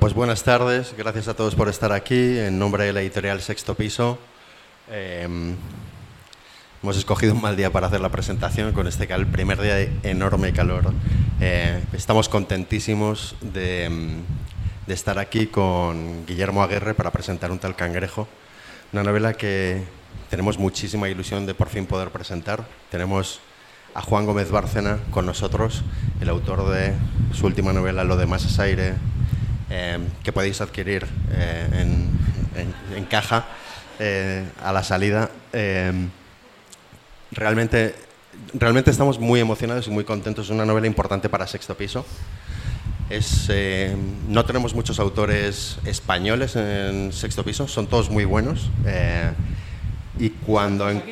Pues buenas tardes, gracias a todos por estar aquí. En nombre de la editorial Sexto Piso, eh, hemos escogido un mal día para hacer la presentación con este el primer día de enorme calor. Eh, estamos contentísimos de, de, estar aquí con Guillermo Aguirre para presentar Un tal cangrejo, una novela que tenemos muchísima ilusión de por fin poder presentar. Tenemos a Juan Gómez Bárcena con nosotros, el autor de su última novela Lo demás es aire, eh, que podéis adquirir eh, en, en, caja eh, a la salida. realmente, realmente estamos muy emocionados y muy contentos. Es una novela importante para Sexto Piso. Es, no tenemos muchos autores españoles en Sexto Piso, son todos muy buenos. y cuando... En,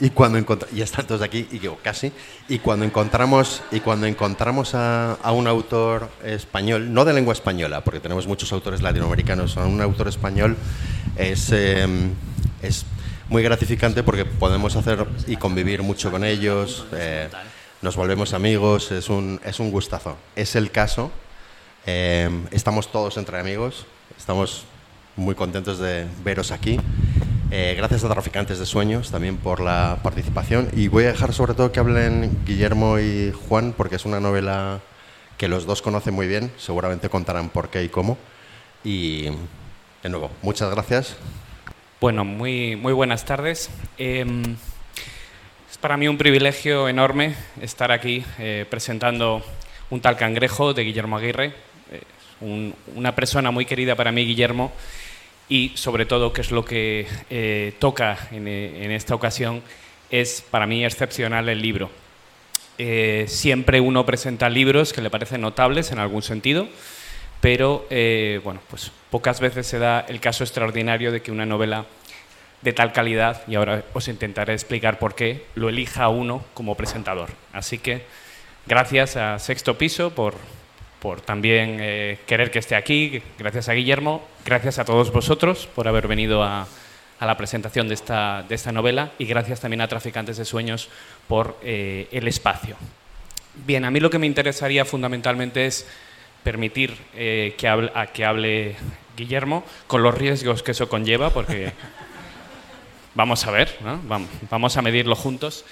y cuando encontramos, ya están todos aquí, y yo casi, y cuando encontramos, y cuando encontramos a, a, un autor español, no de lengua española, porque tenemos muchos autores latinoamericanos, a un autor español es, eh, es muy gratificante porque podemos hacer y convivir mucho con ellos, eh, nos volvemos amigos, es un, es un gustazo. Es el caso, eh, estamos todos entre amigos, estamos muy contentos de veros aquí. Eh, gracias a Traficantes de Sueños también por la participación y voy a dejar sobre todo que hablen Guillermo y Juan porque es una novela que los dos conocen muy bien, seguramente contarán por qué y cómo. Y de nuevo, muchas gracias. Bueno, muy, muy buenas tardes. Eh, es para mí un privilegio enorme estar aquí eh, presentando un tal cangrejo de Guillermo Aguirre, un, una persona muy querida para mí, Guillermo y sobre todo, que es lo que eh, toca en, en, esta ocasión, es para mí excepcional el libro. Eh, siempre uno presenta libros que le parecen notables en algún sentido, pero eh, bueno, pues pocas veces se da el caso extraordinario de que una novela de tal calidad, y ahora os intentaré explicar por qué, lo elija uno como presentador. Así que gracias a Sexto Piso por, por también eh, querer que esté aquí. Gracias a Guillermo, gracias a todos vosotros por haber venido a, a la presentación de esta, de esta, novela y gracias también a Traficantes de Sueños por eh, el espacio. Bien, a mí lo que me interesaría fundamentalmente es permitir eh, que, hable, a que hable Guillermo con los riesgos que eso conlleva, porque vamos a ver, ¿no? vamos, vamos a medirlo juntos.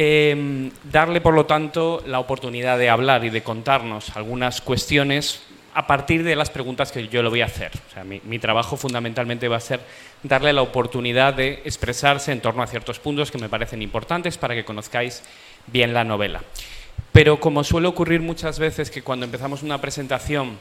Eh, darle, por lo tanto, la oportunidad de hablar y de contarnos algunas cuestiones a partir de las preguntas que yo le voy a hacer. Mi, trabajo fundamentalmente va a ser darle la oportunidad de expresarse en torno a ciertos puntos que me parecen importantes para que conozcáis bien la novela. Pero como suele ocurrir muchas veces que cuando empezamos una presentación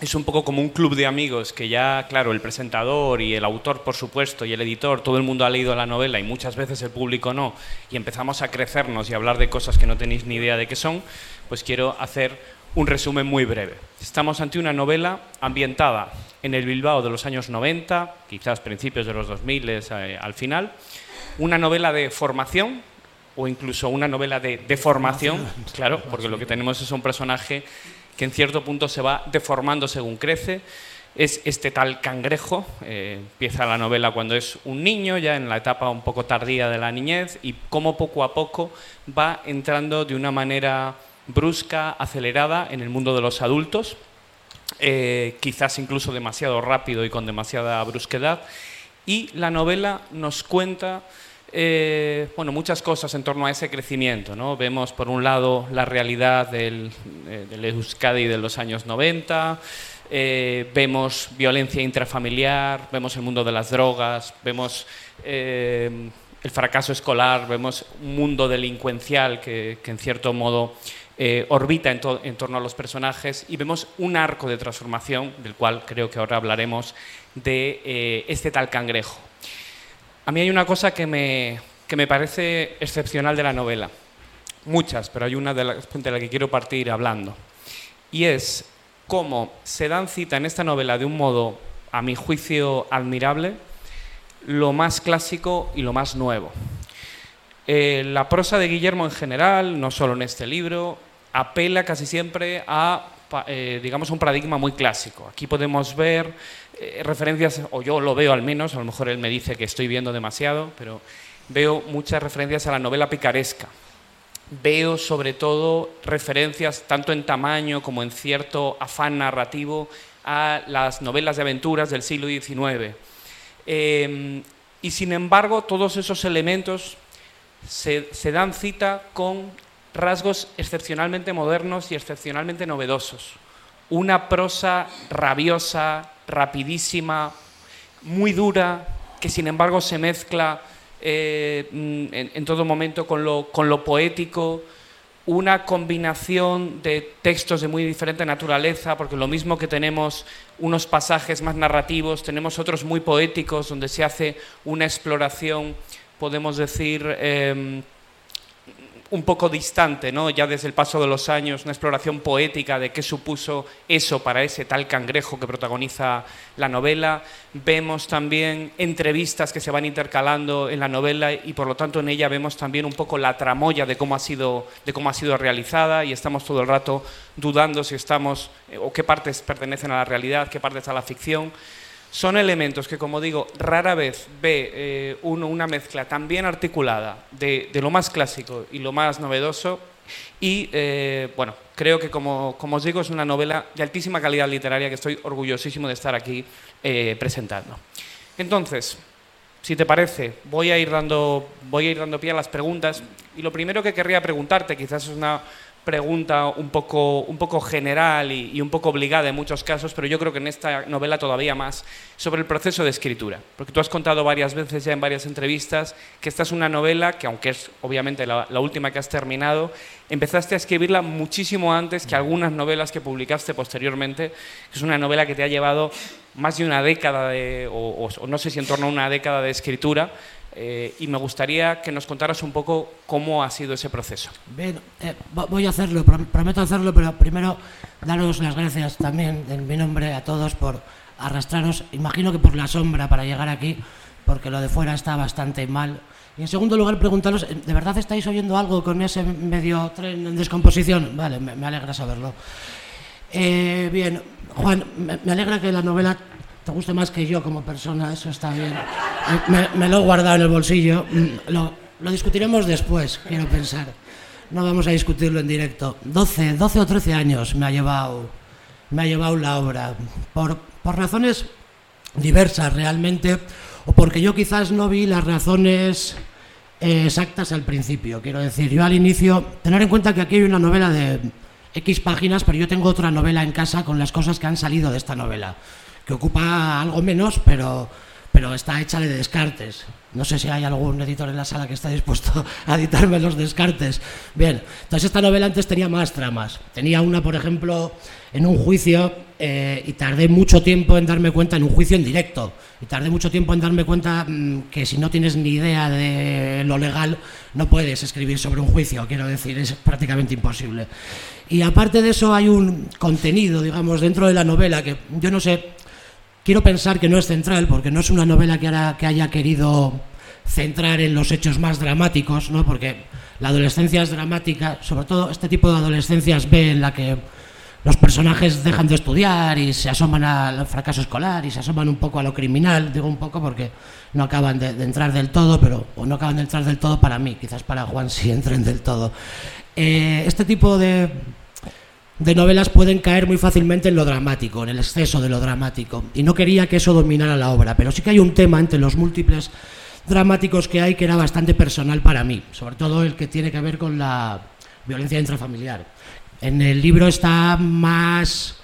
es un poco como un club de amigos que ya, claro, el presentador y el autor, por supuesto, y el editor, todo el mundo ha leído la novela y muchas veces el público no, y empezamos a crecernos y a hablar de cosas que no tenéis ni idea de qué son, pues quiero hacer un resumen muy breve. Estamos ante una novela ambientada en el Bilbao de los años 90, quizás principios de los 2000 eh, al final, una novela de formación o incluso una novela de deformación, claro, porque lo que tenemos es un personaje que en cierto punto se va deformando según crece. Es este tal cangrejo, eh, empieza la novela cuando es un niño, ya en la etapa un poco tardía de la niñez, y cómo poco a poco va entrando de una manera brusca, acelerada en el mundo de los adultos, eh, quizás incluso demasiado rápido y con demasiada brusquedad. Y la novela nos cuenta eh, bueno, muchas cosas en torno a ese crecimiento. ¿no? Vemos, por un lado, la realidad del, eh, del Euskadi de los años 90, eh, vemos violencia intrafamiliar, vemos el mundo de las drogas, vemos el fracaso escolar, vemos un mundo delincuencial que, en cierto modo orbita en, torno a los personajes y vemos un arco de transformación, del cual creo que ahora hablaremos, de este tal cangrejo. A mí hay una cosa que me, que me parece excepcional de la novela. Muchas, pero hay una de la, de la que quiero partir hablando. Y es cómo se dan cita en esta novela de un modo, a mi juicio, admirable, lo más clásico y lo más nuevo. Eh, la prosa de Guillermo en general, no solo en este libro, apela casi siempre a, eh, digamos, un paradigma muy clásico. Aquí podemos ver eh, referencias, o yo lo veo al menos, a lo mejor él me dice que estoy viendo demasiado, pero veo muchas referencias a la novela picaresca. Veo sobre todo referencias, tanto en tamaño como en cierto afán narrativo, a las novelas de aventuras del siglo XIX. Em, y sin embargo, todos esos elementos se, se dan cita con rasgos excepcionalmente modernos y excepcionalmente novedosos. Una prosa rabiosa, rapidísima, muy dura, que sin embargo se mezcla eh, en, todo momento con lo, con lo poético, una combinación de textos de muy diferente naturaleza, porque lo mismo que tenemos unos pasajes más narrativos, tenemos otros muy poéticos, donde se hace una exploración, podemos decir, em, un poco distante, ¿no? ya desde el paso de los años, una exploración poética de qué supuso eso para ese tal cangrejo que protagoniza la novela. Vemos también entrevistas que se van intercalando en la novela y por lo tanto en ella vemos también un poco la tramoya de cómo ha sido, de cómo ha sido realizada y estamos todo el rato dudando si estamos eh, o qué partes pertenecen a la realidad, qué partes a la ficción. Son elementos que, como digo, rara vez ve eh, uno una mezcla tan bien articulada de, lo más clásico y lo más novedoso. Y eh, bueno, creo que, como, os digo, es una novela de altísima calidad literaria que estoy orgullosísimo de estar aquí eh, presentando. Entonces, si te parece, voy a, ir dando, voy a ir dando pie a las preguntas. Y lo primero que querría preguntarte, quizás es una pregunta un poco, un poco general y, un poco obligada en muchos casos, pero yo creo que en esta novela todavía más, sobre el proceso de escritura. Porque tú has contado varias veces ya en varias entrevistas que esta es una novela que, aunque es obviamente la, última que has terminado, empezaste a escribirla muchísimo antes que algunas novelas que publicaste posteriormente, que es una novela que te ha llevado más de una década, o no sé si en torno a una década de escritura, eh, y me gustaría que nos contaras un poco cómo ha sido ese proceso. Bien, eh, voy a hacerlo, prometo hacerlo, pero primero daros las gracias también en mi nombre a todos por arrastraros, imagino que por la sombra para llegar aquí, porque lo de fuera está bastante mal. Y en segundo lugar, preguntaros, ¿de verdad estáis oyendo algo con ese medio tren en descomposición? Vale, me, alegra saberlo. Eh, bien, Juan, me alegra que la novela te guste más que yo como persona, eso está bien. Me, lo he guardado en el bolsillo. Mm, lo, discutiremos después, quiero pensar. No vamos a discutirlo en directo. 12, 12 o 13 años me ha llevado, me ha llevado la obra. Por, por razones diversas realmente, o porque yo quizás no vi las razones eh, exactas al principio. Quiero decir, yo al inicio, tener en cuenta que aquí hay una novela de X páginas, pero yo tengo otra novela en casa con las cosas que han salido de esta novela que ocupa algo menos, pero, pero está hecha de descartes. No sé si hay algún editor en la sala que está dispuesto a editarme los descartes. Bien, entonces esta novela antes tenía más tramas. Tenía una, por ejemplo, en un juicio eh, y tardé mucho tiempo en darme cuenta, en un juicio en directo, y tardé mucho tiempo en darme cuenta mm, que si no tienes ni idea de lo legal, no puedes escribir sobre un juicio, quiero decir, es prácticamente imposible. Y aparte de eso hay un contenido, digamos, dentro de la novela que yo no sé Quiero pensar que no es central, porque no es una novela que, que haya querido centrar en los hechos más dramáticos, ¿no? porque la adolescencia es dramática, sobre todo este tipo de adolescencias B en la que los personajes dejan de estudiar y se asoman al fracaso escolar y se asoman un poco a lo criminal, digo un poco porque no acaban de, entrar del todo, pero o no acaban de entrar del todo para mí, quizás para Juan sí entren del todo. Eh, este tipo de, de novelas pueden caer muy fácilmente en lo dramático, en el exceso de lo dramático. Y no quería que eso dominara la obra, pero sí que hay un tema entre los múltiples dramáticos que hay que era bastante personal para mí, sobre todo el que tiene que ver con la violencia intrafamiliar. En el libro está más...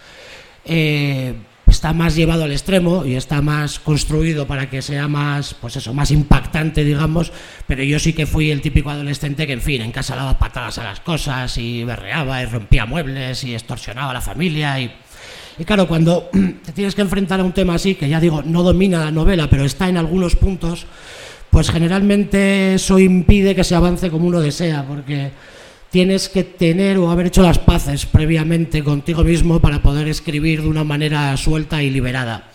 Eh, está más llevado al extremo y está más construido para que sea más, pues eso, más impactante, digamos, pero yo sí que fui el típico adolescente que, en fin, en casa daba patadas a las cosas y berreaba y rompía muebles y extorsionaba a la familia y... Y claro, cuando te tienes que enfrentar a un tema así, que ya digo, no domina la novela, pero está en algunos puntos, pues generalmente eso impide que se avance como uno desea, porque tienes que tener o haber hecho las paces previamente contigo mismo para poder escribir de una manera suelta y liberada.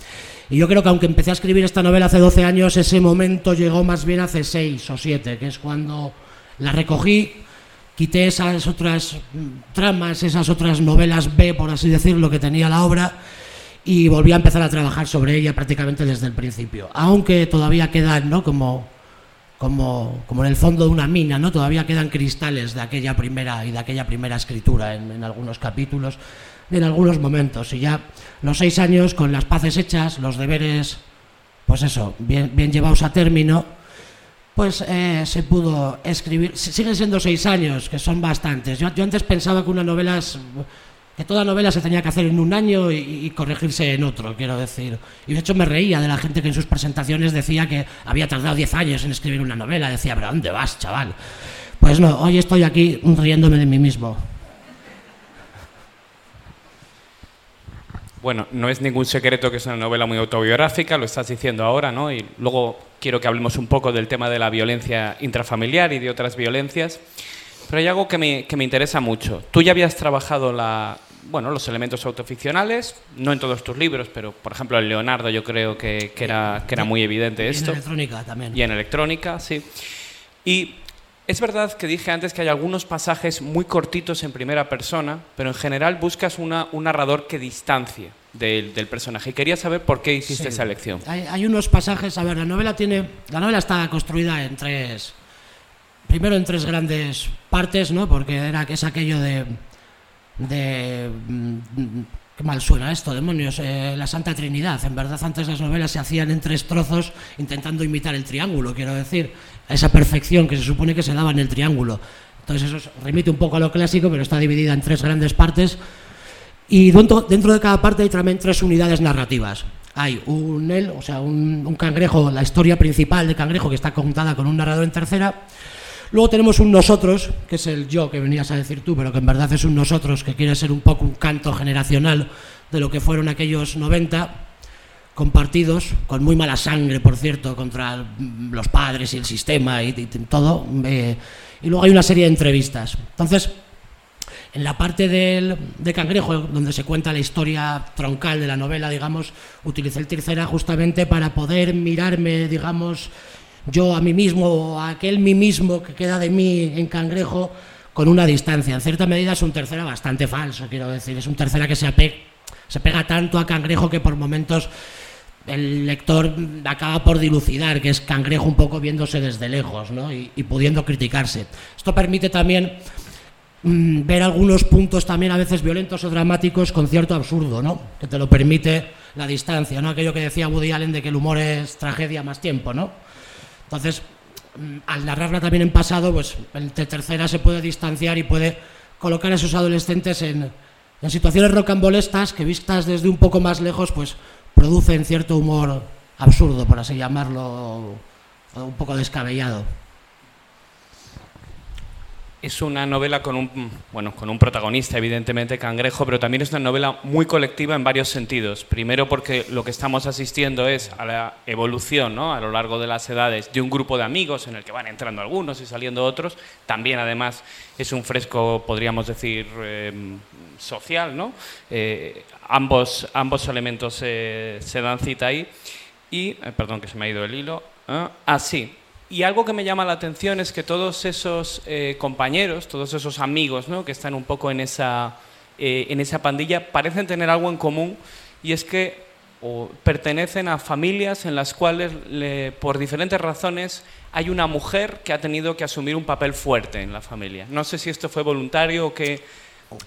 Y yo creo que aunque empecé a escribir esta novela hace 12 años, ese momento llegó más bien hace 6 o 7, que es cuando la recogí, quité esas otras tramas, esas otras novelas B, por así decirlo, que tenía la obra, y volví a empezar a trabajar sobre ella prácticamente desde el principio. Aunque todavía quedan, ¿no? Como como, como, en el fondo de una mina, ¿no? Todavía quedan cristales de aquella primera y de aquella primera escritura en, algunos capítulos. en algunos momentos. Y ya los seis años con las paces hechas, los deberes, pues eso, bien, bien llevados a término, pues eh, se pudo escribir. Siguen siendo seis años, que son bastantes. Yo, yo antes pensaba que una novela que toda novela se tenía que hacer en un año y, corregirse en otro, quiero decir. Y de hecho me reía de la gente que en sus presentaciones decía que había tardado 10 años en escribir una novela. Decía, pero ¿dónde vas, chaval? Pues no, hoy estoy aquí riéndome de mí mismo. Bueno, no es ningún secreto que es una novela muy autobiográfica, lo estás diciendo ahora, ¿no? Y luego quiero que hablemos un poco del tema de la violencia intrafamiliar y de otras violencias. Pero hay algo que me, que me interesa mucho. Tú ya habías trabajado la, bueno, los elementos autoficcionales, no en todos tus libros, pero por ejemplo en Leonardo yo creo que, que era, que era muy evidente esto. Y en electrónica también. Y en electrónica, sí. Y es verdad que dije antes que hay algunos pasajes muy cortitos en primera persona, pero en general buscas una, un narrador que distancie del, del, personaje. Y quería saber por qué hiciste esa elección. Hay, hay, unos pasajes, a ver, la novela tiene, la novela está construida en tres, primero en tres grandes partes, ¿no? Porque era es aquello de de mm, qué mal suena esto, demonios, eh, la Santa Trinidad. En verdad antes las novelas se hacían en tres trozos intentando imitar el triángulo, quiero decir, a esa perfección que se supone que se daba en el triángulo. Entonces eso remite un poco a lo clásico, pero está dividida en tres grandes partes. Y dentro, dentro de cada parte hay también tres unidades narrativas. Hay un él, o sea, un, un cangrejo, la historia principal de cangrejo que está contada con un narrador en tercera Luego tenemos un nosotros, que es el yo que venías a decir tú, pero que en verdad es un nosotros que quiere ser un poco un canto generacional de lo que fueron aquellos 90 compartidos, con muy mala sangre, por cierto, contra los padres y el sistema y, todo. Eh, y luego hay una serie de entrevistas. Entonces, en la parte del, de Cangrejo, donde se cuenta la historia troncal de la novela, digamos, utilicé el tercera justamente para poder mirarme, digamos, yo a mí mismo o a aquel mí mismo que queda de mí en cangrejo con una distancia. En cierta medida es un tercera bastante falso, quiero decir. Es un tercera que se, se pega tanto a cangrejo que por momentos el lector acaba por dilucidar que es cangrejo un poco viéndose desde lejos ¿no? y, pudiendo criticarse. Esto permite también mm, ver algunos puntos también a veces violentos o dramáticos con cierto absurdo, ¿no? que te lo permite la distancia, ¿no? aquello que decía Woody Allen de que el humor es tragedia más tiempo. ¿no? Entonces, mm, al narrarla también en pasado, pues el tercera se puede distanciar y puede colocar a esos adolescentes en, en situaciones rocambolestas que vistas desde un poco más lejos, pues producen cierto humor absurdo, por así llamarlo, un poco descabellado es una novela con un, bueno, con un protagonista, evidentemente, cangrejo, pero también es una novela muy colectiva en varios sentidos. Primero porque lo que estamos asistiendo es a la evolución ¿no? a lo largo de las edades de un grupo de amigos en el que van entrando algunos y saliendo otros. También, además, es un fresco, podríamos decir, em, social. ¿no? Eh, ambos, ambos elementos se dan cita ahí. Y, eh, perdón que se me ha ido el hilo. Ah, ah sí, y algo que me llama la atención es que todos esos eh, compañeros, todos esos amigos ¿no? que están un poco en esa, eh, en esa pandilla, parecen tener algo en común y es que pertenecen a familias en las cuales, por diferentes razones, hay una mujer que ha tenido que asumir un papel fuerte en la familia. No sé si esto fue voluntario o que...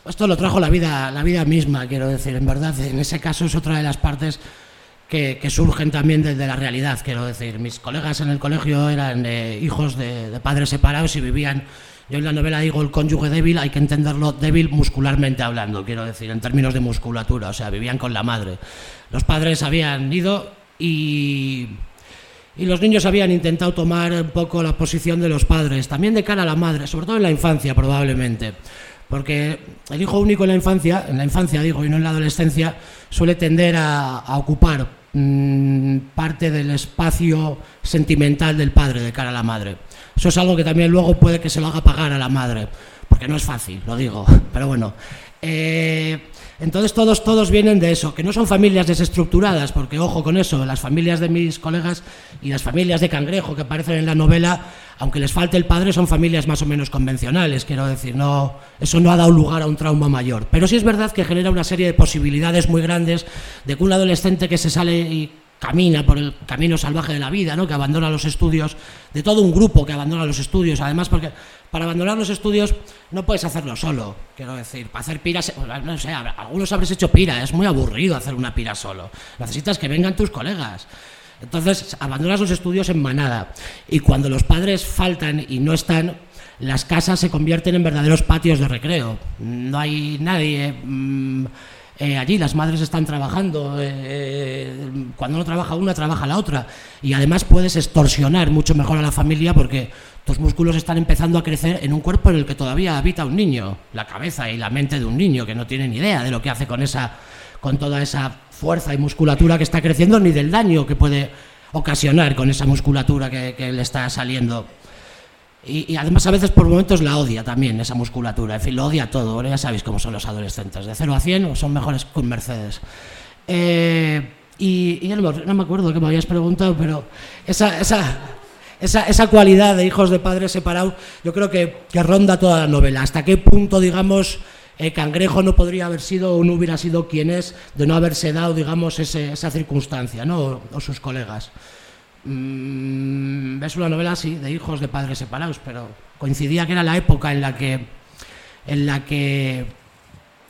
Esto lo trajo la vida, la vida misma, quiero decir, en verdad. En ese caso es otra de las partes que, surgen también desde la realidad, quiero decir. Mis colegas en el colegio eran eh, hijos de, padres separados y vivían, yo en la novela digo el cónyuge débil, hay que entenderlo débil muscularmente hablando, quiero decir, en términos de musculatura, o sea, vivían con la madre. Los padres habían ido y, y los niños habían intentado tomar un poco la posición de los padres, también de cara a la madre, sobre todo en la infancia probablemente. Porque el hijo único en la infancia, en la infancia digo, y no en la adolescencia, suele tender a ocupar Mm, parte del espacio sentimental del padre de cara a la madre. Eso es algo que también luego puede que se lo haga pagar a la madre, porque no es fácil, lo digo, pero bueno. Eh, entonces todos, todos vienen de eso, que no son familias desestructuradas, porque ojo con eso, las familias de mis colegas y las familias de cangrejo que aparecen en la novela, aunque les falte el padre, son familias más o menos convencionales, quiero decir, no, eso no ha dado lugar a un trauma mayor. Pero sí es verdad que genera una serie de posibilidades muy grandes de que un adolescente que se sale y camina por el camino salvaje de la vida, ¿no? que abandona los estudios, de todo un grupo que abandona los estudios, además porque para abandonar los estudios no puedes hacerlo solo, quiero decir, para hacer piras, no sé, algunos habréis hecho pira, es muy aburrido hacer una pira solo, necesitas que vengan tus colegas. Entonces abandonas los estudios en manada y cuando los padres faltan y no están, las casas se convierten en verdaderos patios de recreo. No hay nadie. Mm, eh, allí las madres están trabajando, eh, eh, cuando no trabaja una, trabaja la otra. Y además puedes extorsionar mucho mejor a la familia porque tus músculos están empezando a crecer en un cuerpo en el que todavía habita un niño, la cabeza y la mente de un niño que no tiene ni idea de lo que hace con, esa, con toda esa fuerza y musculatura que está creciendo, ni del daño que puede ocasionar con esa musculatura que, que le está saliendo. Y, además a veces por momentos la odia también, esa musculatura. En fin, lo odia todo. ya sabéis cómo son los adolescentes. De 0 a 100 son mejores con Mercedes. Eh, y, no, me acuerdo que me habías preguntado, pero esa, esa, esa, esa cualidad de hijos de padres separados yo creo que, que, ronda toda la novela. ¿Hasta qué punto, digamos, eh, Cangrejo no podría haber sido o no hubiera sido quien es de no haberse dado, digamos, esa circunstancia, ¿no? o sus colegas? Mm, es una novela así, de hijos de padres separados, pero coincidía que era la época en la que, en la que,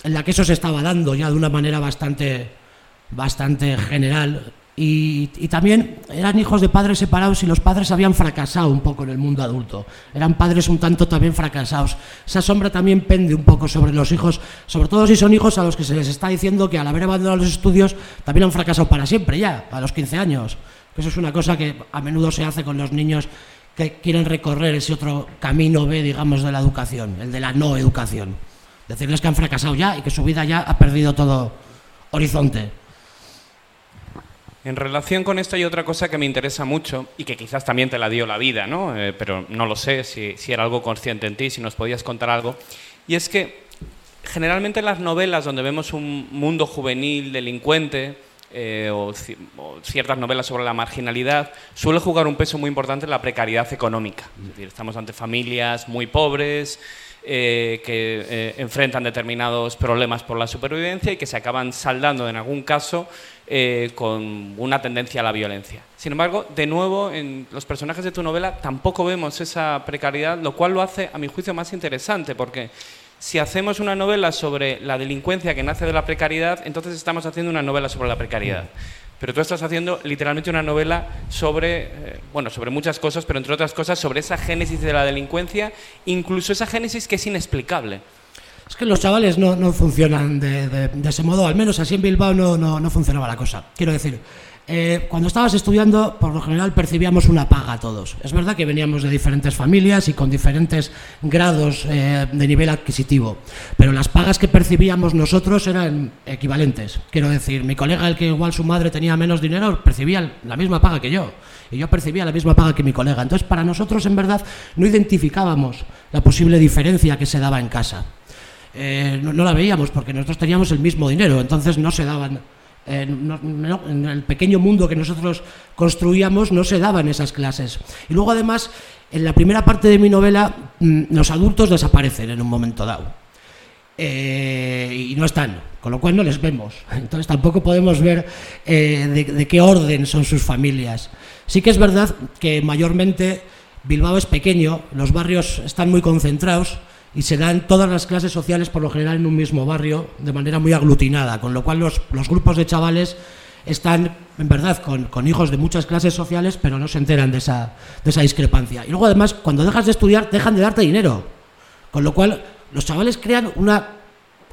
en la que eso se estaba dando ya de una manera bastante, bastante general. Y, también eran hijos de padres separados y los padres habían fracasado un poco en el mundo adulto. Eran padres un tanto también fracasados. Esa sombra también pende un poco sobre los hijos, sobre todo si son hijos a los que se les está diciendo que al haber abandonado los estudios también han fracasado para siempre ya, a los 15 años. Eso es una cosa que a menudo se hace con los niños que quieren recorrer ese otro camino B, digamos, de la educación, el de la no educación. Decirles que han fracasado ya y que su vida ya ha perdido todo horizonte. En relación con esto hay otra cosa que me interesa mucho y que quizás también te la dio la vida, ¿no? Eh, pero no lo sé si, si era algo consciente en ti, si nos podías contar algo. Y es que generalmente en las novelas donde vemos un mundo juvenil delincuente, eh, o, ciertas novelas sobre la marginalidad, suele jugar un peso muy importante en la precariedad económica. Es decir, estamos ante familias muy pobres, eh, que eh, enfrentan determinados problemas por la supervivencia y que se acaban saldando en algún caso con una tendencia a la violencia. Sin embargo, de nuevo, en los personajes de tu novela tampoco vemos esa precariedad, lo cual lo hace, a mi juicio, más interesante, porque si hacemos una novela sobre la delincuencia que nace de la precariedad, entonces estamos haciendo una novela sobre la precariedad. Pero tú estás haciendo literalmente una novela sobre, eh, bueno, sobre muchas cosas, pero entre otras cosas sobre esa génesis de la delincuencia, incluso esa génesis que es inexplicable. Es que los chavales no, no funcionan de, de, ese modo, al menos así en Bilbao no, no, no funcionaba la cosa. Quiero decir, eh, cuando estabas estudiando, por lo general percibíamos una paga todos. Es verdad que veníamos de diferentes familias y con diferentes grados eh, de nivel adquisitivo, pero las pagas que percibíamos nosotros eran equivalentes. Quiero decir, mi colega, el que igual su madre tenía menos dinero, percibía la misma paga que yo, y yo percibía la misma paga que mi colega. Entonces, para nosotros, en verdad, no identificábamos la posible diferencia que se daba en casa. Eh, no, no la veíamos porque nosotros teníamos el mismo dinero, entonces no se daban en, el pequeño mundo que nosotros construíamos no se daban esas clases. Y luego además, en la primera parte de mi novela, mm, los adultos desaparecen en un momento dado. Eh, y no están, con lo cual no les vemos. Entonces tampoco podemos ver eh, de, qué orden son sus familias. Sí que es verdad que mayormente Bilbao es pequeño, los barrios están muy concentrados y se dan todas las clases sociales por lo general en un mismo barrio de manera muy aglutinada, con lo cual los, grupos de chavales están en verdad con, con, hijos de muchas clases sociales, pero no se enteran de esa, de esa discrepancia. Y luego además, cuando dejas de estudiar, dejan de darte dinero, con lo cual los chavales crean una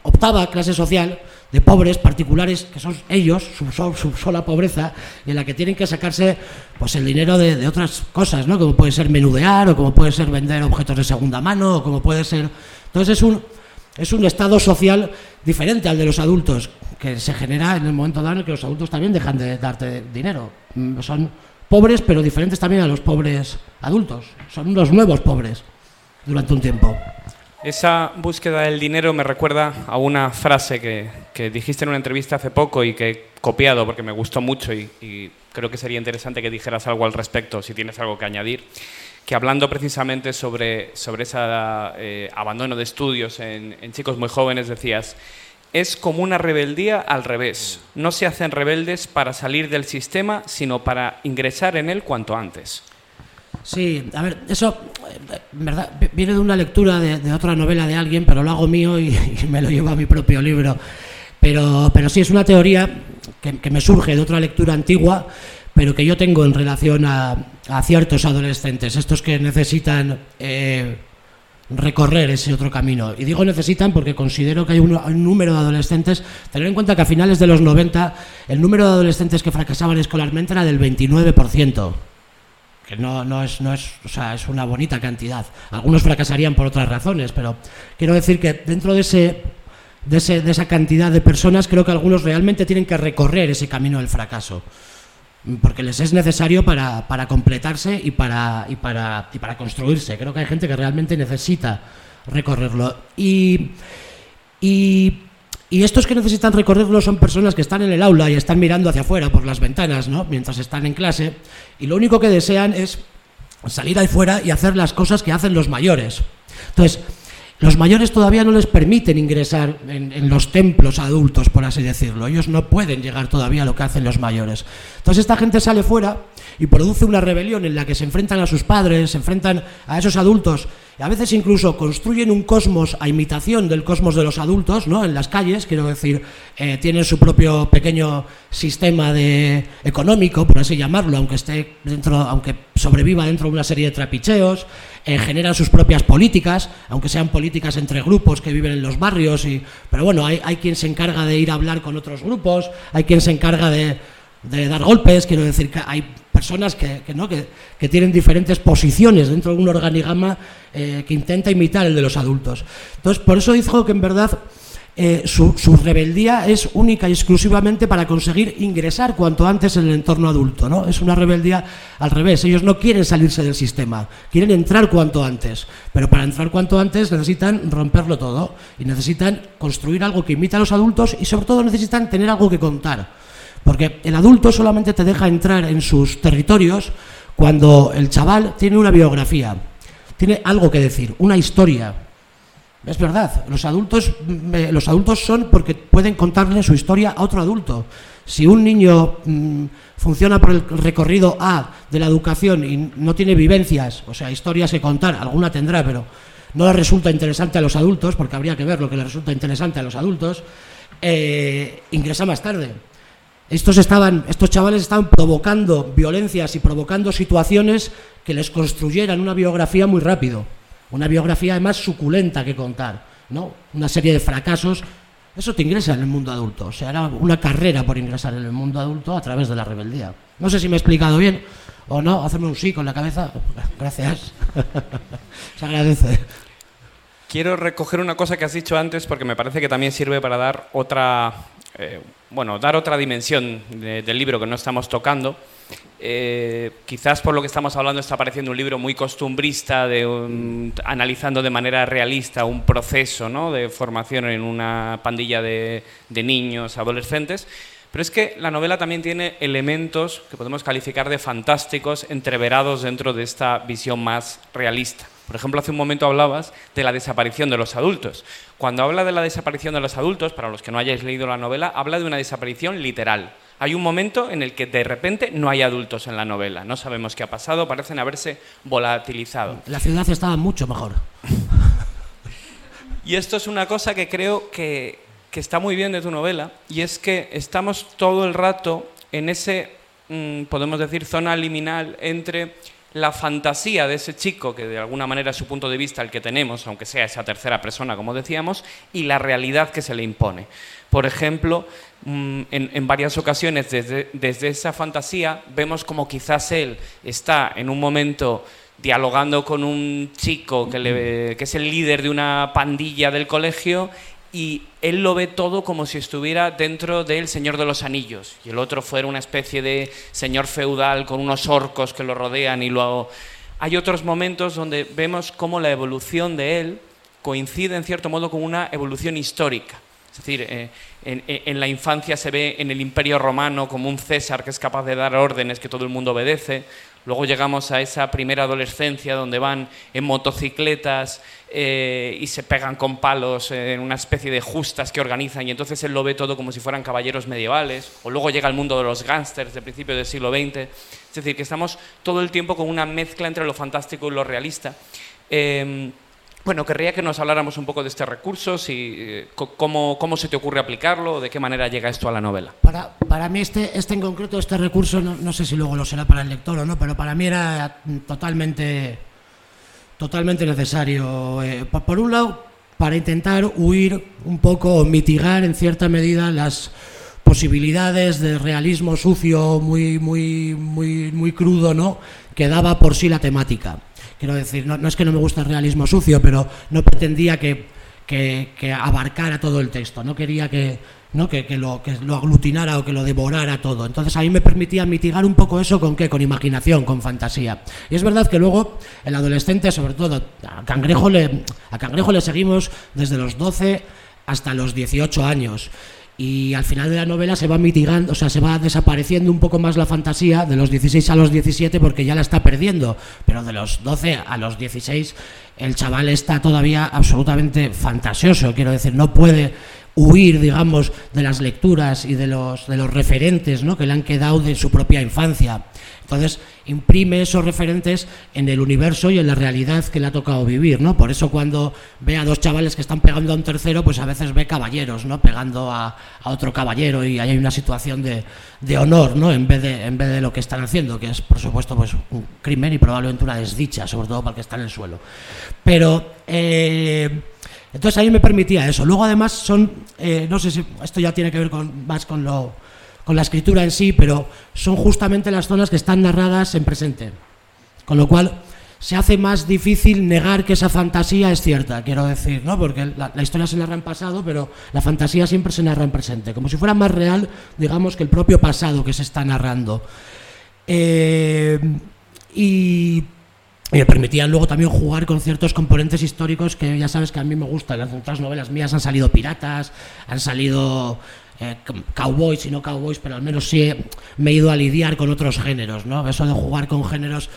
octava clase social de pobres particulares, que son ellos, su, sola pobreza, y en la que tienen que sacarse pues el dinero de, otras cosas, ¿no? como puede ser menudear, o como puede ser vender objetos de segunda mano, o como puede ser... Entonces es un, es un estado social diferente al de los adultos, que se genera en el momento dado en que los adultos también dejan de darte dinero. Mm, son pobres, pero diferentes también a los pobres adultos. Son unos nuevos pobres durante un tiempo. Esa búsqueda del dinero me recuerda a una frase que, dijiste en una entrevista hace poco y que he copiado porque me gustó mucho y, creo que sería interesante que dijeras algo al respecto, si tienes algo que añadir, que hablando precisamente sobre, sobre ese eh, abandono de estudios en, chicos muy jóvenes decías es como una rebeldía al revés. No se hacen rebeldes para salir del sistema, sino para ingresar en él cuanto antes. Sí, a ver, eso en verdad viene de una lectura de, otra novela de alguien, pero lo hago mío y, me lo llevo a mi propio libro. Pero, pero sí, es una teoría que, me surge de otra lectura antigua, pero que yo tengo en relación a, ciertos adolescentes, estos que necesitan eh, recorrer ese otro camino. Y digo necesitan porque considero que hay un, número de adolescentes, tener en cuenta que a finales de los 90 el número de adolescentes que fracasaban escolarmente era del 29%, que no, no, es, no es, o sea, es una bonita cantidad. Algunos fracasarían por otras razones, pero quiero decir que dentro de ese de, ese, de esa cantidad de personas, creo que algunos realmente tienen que recorrer ese camino del fracaso porque les es necesario para, para completarse y para, y, para, y para construirse. Creo que hay gente que realmente necesita recorrerlo. Y, y, y, estos que necesitan recorrerlo son personas que están en el aula y están mirando hacia afuera por las ventanas, ¿no? mientras están en clase, y lo único que desean es salir ahí fuera y hacer las cosas que hacen los mayores. Entonces, los mayores todavía no les permiten ingresar en, los templos adultos, por así decirlo. Ellos no pueden llegar todavía a lo que hacen los mayores. Entonces esta gente sale fuera y produce una rebelión en la que se enfrentan a sus padres, se enfrentan a esos adultos a veces incluso construyen un cosmos a imitación del cosmos de los adultos, ¿no? En las calles, quiero decir, eh, tienen su propio pequeño sistema de económico, por así llamarlo, aunque esté dentro, aunque sobreviva dentro de una serie de trapicheos, eh, generan sus propias políticas, aunque sean políticas entre grupos que viven en los barrios, y, pero bueno, hay, quien se encarga de ir a hablar con otros grupos, hay quien se encarga de dar golpes, quiero decir que hay personas que, ¿no? que, tienen diferentes posiciones dentro de un organigrama eh, que intenta imitar el de los adultos. Entonces, por eso dijo que en verdad eh, su, rebeldía es única y exclusivamente para conseguir ingresar cuanto antes en el entorno adulto. ¿no? Es una rebeldía al revés. Ellos no quieren salirse del sistema, quieren entrar cuanto antes. Pero para entrar cuanto antes necesitan romperlo todo y necesitan construir algo que imita a los adultos y sobre todo necesitan tener algo que contar. Porque el adulto solamente te deja entrar en sus territorios cuando el chaval tiene una biografía, tiene algo que decir, una historia. Es verdad, los adultos, mm, los adultos son porque pueden contarle su historia a otro adulto. Si un niño mm, funciona por el recorrido A de la educación y no tiene vivencias, o sea, historias que contar, alguna tendrá, pero no le resulta interesante a los adultos, porque habría que ver lo que le resulta interesante a los adultos, eh, ingresa más tarde. Estos, estaban, estos chavales estaban provocando violencias y provocando situaciones que les construyeran una biografía muy rápido, una biografía además suculenta que contar, ¿no? Una serie de fracasos. Eso te ingresa en el mundo adulto, o sea, era una carrera por ingresar en el mundo adulto a través de la rebeldía. No sé si me he explicado bien o no, hacerme un sí con la cabeza. Gracias. Se agradece. Quiero recoger una cosa que has dicho antes porque me parece que también sirve para dar otra eh, bueno, dar otra dimensión del libro que no estamos tocando. Eh, quizás por lo que estamos hablando está pareciendo un libro muy costumbrista, de analizando de manera realista un proceso de formación en una pandilla de, de niños, adolescentes. Pero es que la novela también tiene elementos que podemos calificar de fantásticos entreverados dentro de esta visión más realista. Por ejemplo, hace un momento hablabas de la desaparición de los adultos. Cuando habla de la desaparición de los adultos, para los que no hayáis leído la novela, habla de una desaparición literal. Hay un momento en el que de repente no hay adultos en la novela. No sabemos qué ha pasado, parecen haberse volatilizado. La ciudad estaba mucho mejor. y esto es una cosa que creo que, que, está muy bien de tu novela, y es que estamos todo el rato en ese, mm, podemos decir, zona liminal entre la fantasía de ese chico, que de alguna manera es su punto de vista el que tenemos, aunque sea esa tercera persona, como decíamos, y la realidad que se le impone. Por ejemplo, mm, en, varias ocasiones desde, esa fantasía vemos como quizás él está en un momento dialogando con un chico que es el líder de una pandilla del colegio y él lo ve todo como si estuviera dentro del Señor de los Anillos y el otro fuera una especie de señor feudal con unos orcos que lo rodean y luego Hay otros momentos donde vemos cómo la evolución de él coincide en cierto modo con una evolución histórica. Es decir, eh, en, la infancia se ve en el Imperio Romano como un César que es capaz de dar órdenes que todo el mundo obedece, luego llegamos a esa primera adolescencia donde van en motocicletas eh, y se pegan con palos en una especie de justas que organizan y entonces él lo ve todo como si fueran caballeros medievales, o luego llega el mundo de los gángsters de principios del siglo XX, es decir, que estamos todo el tiempo con una mezcla entre lo fantástico y lo realista. Em, bueno, querría que nos habláramos un poco de este recurso, si, eh, cómo, cómo, se te ocurre aplicarlo, de qué manera llega esto a la novela. Para, para mí este, este en concreto, este recurso, no, no, sé si luego lo será para el lector o no, pero para mí era totalmente, totalmente necesario. Eh, por, un lado, para intentar huir un poco mitigar en cierta medida las posibilidades de realismo sucio muy, muy, muy, muy crudo, ¿no? Que daba por sí la temática. Quiero decir, no, es que no me guste el realismo sucio, pero no pretendía que, que, abarcara todo el texto, no quería que, ¿no? Que, lo, que lo aglutinara o que lo devorara todo. Entonces a mí me permitía mitigar un poco eso con qué, con imaginación, con fantasía. Y es verdad que luego el adolescente, sobre todo, a Cangrejo le, a Cangrejo le seguimos desde los 12 hasta los 18 años y al final de la novela se va mitigando, o sea, se va desapareciendo un poco más la fantasía de los 16 a los 17 porque ya la está perdiendo, pero de los 12 a los 16 el chaval está todavía absolutamente fantasioso, quiero decir, no puede huir, digamos, de las lecturas y de los, de los referentes ¿no? que le han quedado de su propia infancia. Entonces, imprime esos referentes en el universo y en la realidad que le ha tocado vivir, ¿no? Por eso cuando ve a dos chavales que están pegando a un tercero, pues a veces ve caballeros, ¿no? Pegando a, otro caballero y ahí hay una situación de, de, honor, ¿no? En vez de, en vez de lo que están haciendo, que es, por supuesto, pues un crimen y probablemente una desdicha, sobre todo para el que está en el suelo. Pero... Eh, entonces a mí me permitía eso. Luego además son, eh, no sé si esto ya tiene que ver con, más con, lo, con la escritura en sí, pero son justamente las zonas que están narradas en presente. Con lo cual se hace más difícil negar que esa fantasía es cierta, quiero decir, ¿no? Porque la, historia se narra en pasado, pero la fantasía siempre se narra en presente, como si fuera más real, digamos, que el propio pasado que se está narrando. Eh, y y me permitían luego también jugar con ciertos componentes históricos que ya sabes que a mí me gustan. En otras novelas mías han salido piratas, han salido eh, cowboys y no cowboys, pero al menos sí he, me he ido a lidiar con otros géneros. ¿no? Eso de jugar con géneros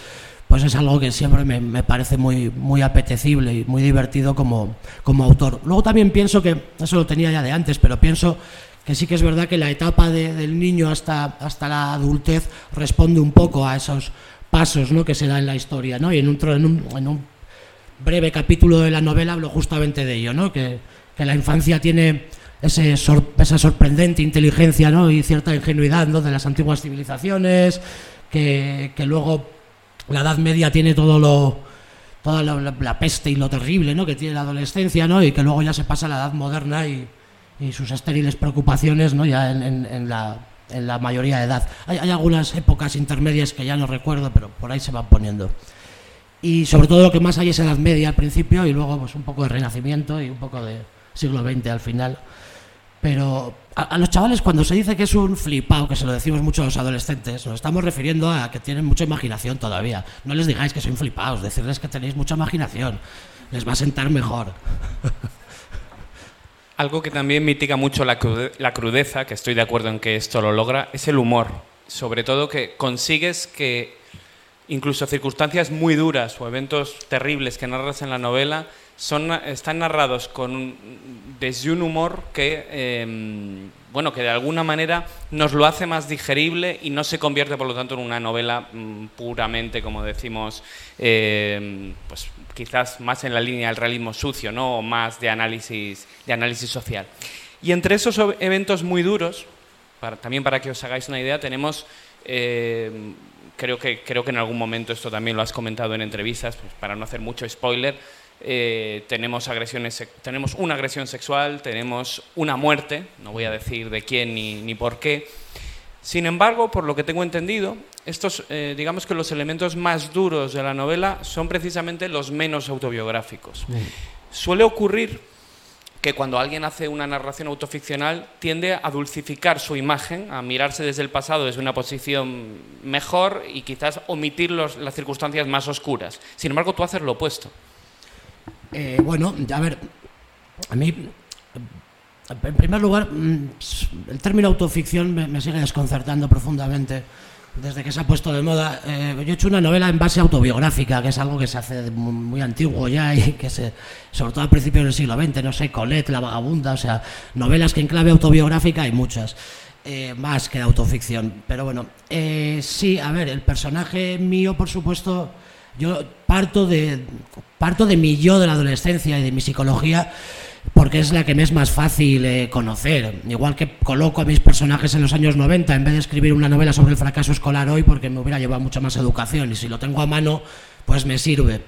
pues es algo que siempre me, me parece muy, muy apetecible y muy divertido como, como autor. Luego también pienso que, eso lo tenía ya de antes, pero pienso que sí que es verdad que la etapa de, del niño hasta, hasta la adultez responde un poco a esos pasos ¿no? que se da en la historia. ¿no? Y en un, breve capítulo de la novela hablo justamente de ello, ¿no? que, la infancia tiene esa sorprendente inteligencia ¿no? y cierta ingenuidad ¿no? de las antiguas civilizaciones, que, luego la Edad Media tiene todo lo toda la, la, peste y lo terrible ¿no? que tiene la adolescencia ¿no? y que luego ya se pasa a la Edad Moderna y, sus estériles preocupaciones ¿no? ya en, en la en la mayoría de edad. Hay, hay, algunas épocas intermedias que ya no recuerdo, pero por ahí se van poniendo. Y sobre todo lo que más hay es edad media al principio y luego pues un poco de renacimiento y un poco de siglo XX al final. Pero a, a los chavales cuando se dice que es un flipado, que se lo decimos mucho a los adolescentes, nos estamos refiriendo a que tienen mucha imaginación todavía. No les digáis que son flipados, decirles que tenéis mucha imaginación. Les va a sentar mejor. Algo que también mitiga mucho la, la, crudeza, que estoy de acuerdo en que esto lo logra, es el humor. Sobre todo que consigues que incluso circunstancias muy duras o eventos terribles que narras en la novela son, están narrados con, desde un humor que, eh, bueno, que de alguna manera nos lo hace más digerible y no se convierte, por lo tanto, en una novela mm, puramente, como decimos, eh, pues quizás más en la línea del realismo sucio, ¿no? o más de análisis, de análisis social. Y entre esos eventos muy duros, también para que os hagáis una idea, tenemos, eh, creo, que, creo que en algún momento esto también lo has comentado en entrevistas, pues para no hacer mucho spoiler, eh, tenemos, agresiones, tenemos una agresión sexual, tenemos una muerte, no voy a decir de quién ni, ni por qué, sin embargo, por lo que tengo entendido, estos, eh, digamos que los elementos más duros de la novela son precisamente los menos autobiográficos. Sí. Suele ocurrir que cuando alguien hace una narración autoficcional tiende a dulcificar su imagen, a mirarse desde el pasado desde una posición mejor y quizás omitir los, las circunstancias más oscuras. Sin embargo, tú haces lo opuesto. Eh, bueno, a ver, a mí en primer lugar, mm, el término autoficción me, sigue desconcertando profundamente. desde que se ha puesto de moda. Eh, yo he hecho una novela en base autobiográfica, que es algo que se hace muy, antiguo ya y que se, sobre todo a principios del siglo XX, no sé, Colette, La Vagabunda, o sea, novelas que en clave autobiográfica hay muchas. eh, más que autoficción. Pero bueno, eh, sí, a ver, el personaje mío, por supuesto, yo parto de, parto de mi yo de la adolescencia y de mi psicología porque es la que me es más fácil eh, conocer. Igual que coloco a mis personajes en los años 90 en vez de escribir una novela sobre el fracaso escolar hoy porque me hubiera llevado mucha más educación y si lo tengo a mano pues me sirve.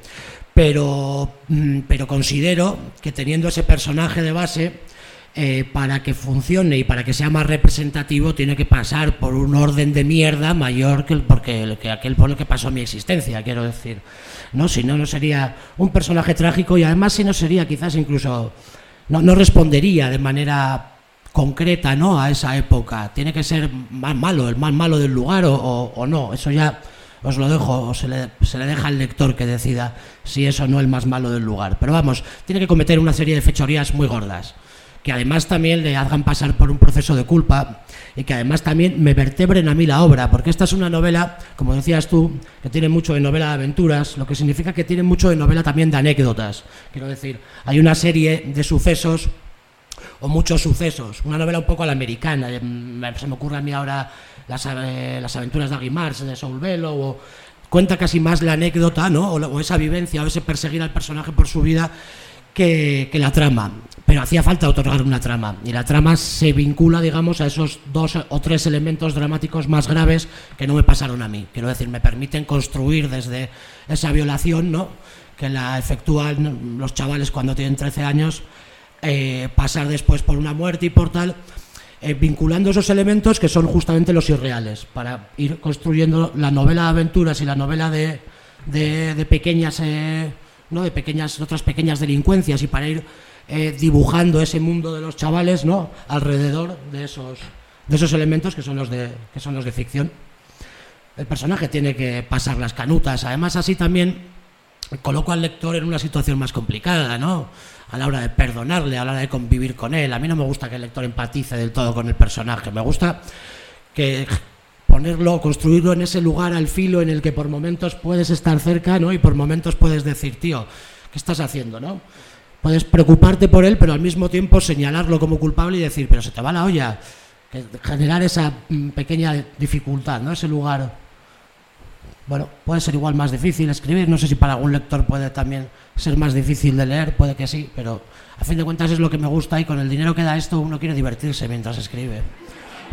Pero, mm, pero considero que teniendo ese personaje de base, eh, para que funcione y para que sea más representativo tiene que pasar por un orden de mierda mayor que, el, porque, el- que aquel por lo que pasó mi existencia, quiero decir. ¿no? Si no, no sería un personaje trágico y además si no sería quizás incluso, no, no respondería de manera concreta ¿no? a esa época. Tiene que ser más malo, el más malo del lugar o, o- o no. Eso ya os lo dejo, o se le, se le deja al lector que decida si es o no el más malo del lugar. Pero vamos, tiene que cometer una serie de fechorías muy gordas que además también le hagan pasar por un proceso de culpa y que además también me vertebren a mí la obra, porque esta es una novela, como decías tú, que tiene mucho de novela de aventuras, lo que significa que tiene mucho de novela también de anécdotas. Quiero decir, hay una serie de sucesos o muchos sucesos, una novela un poco a la americana, eh, se me ocurre a mí ahora las, eh, las aventuras de Aguimars, de Saul Bellow, o cuenta casi más la anécdota, ¿no? o, esa vivencia, o ese perseguir al personaje por su vida, que la trama. Pero hacía falta otorgar una trama. Y la trama se vincula, digamos, a esos dos o tres elementos dramáticos más graves que no me pasaron a mí. Quiero decir, me permiten construir desde esa violación, ¿no? Que la efectúan los chavales cuando tienen 13 años, eh, pasar después por una muerte y por tal. eh, vinculando esos elementos que son justamente los irreales, para ir construyendo la novela de aventuras y la novela de, de, pequeñas eh, ¿no? de pequeñas otras pequeñas delincuencias y para ir eh, dibujando ese mundo de los chavales ¿no? alrededor de esos de esos elementos que son los de que son los de ficción el personaje tiene que pasar las canutas además así también coloco al lector en una situación más complicada no a la hora de perdonarle a la hora de convivir con él a mí no me gusta que el lector empatice del todo con el personaje me gusta que ponerlo, construirlo en ese lugar al filo en el que por momentos puedes estar cerca, ¿no? Y por momentos puedes decir, tío, ¿qué estás haciendo, no? Puedes preocuparte por él, pero al mismo tiempo señalarlo como culpable y decir, pero se te va la olla. Generar esa mm, pequeña dificultad, ¿no? Ese lugar. Bueno, puede ser igual más difícil escribir, no sé si para algún lector puede también ser más difícil de leer, puede que sí, pero a fin de cuentas es lo que me gusta y con el dinero que da esto uno quiere divertirse mientras escribe.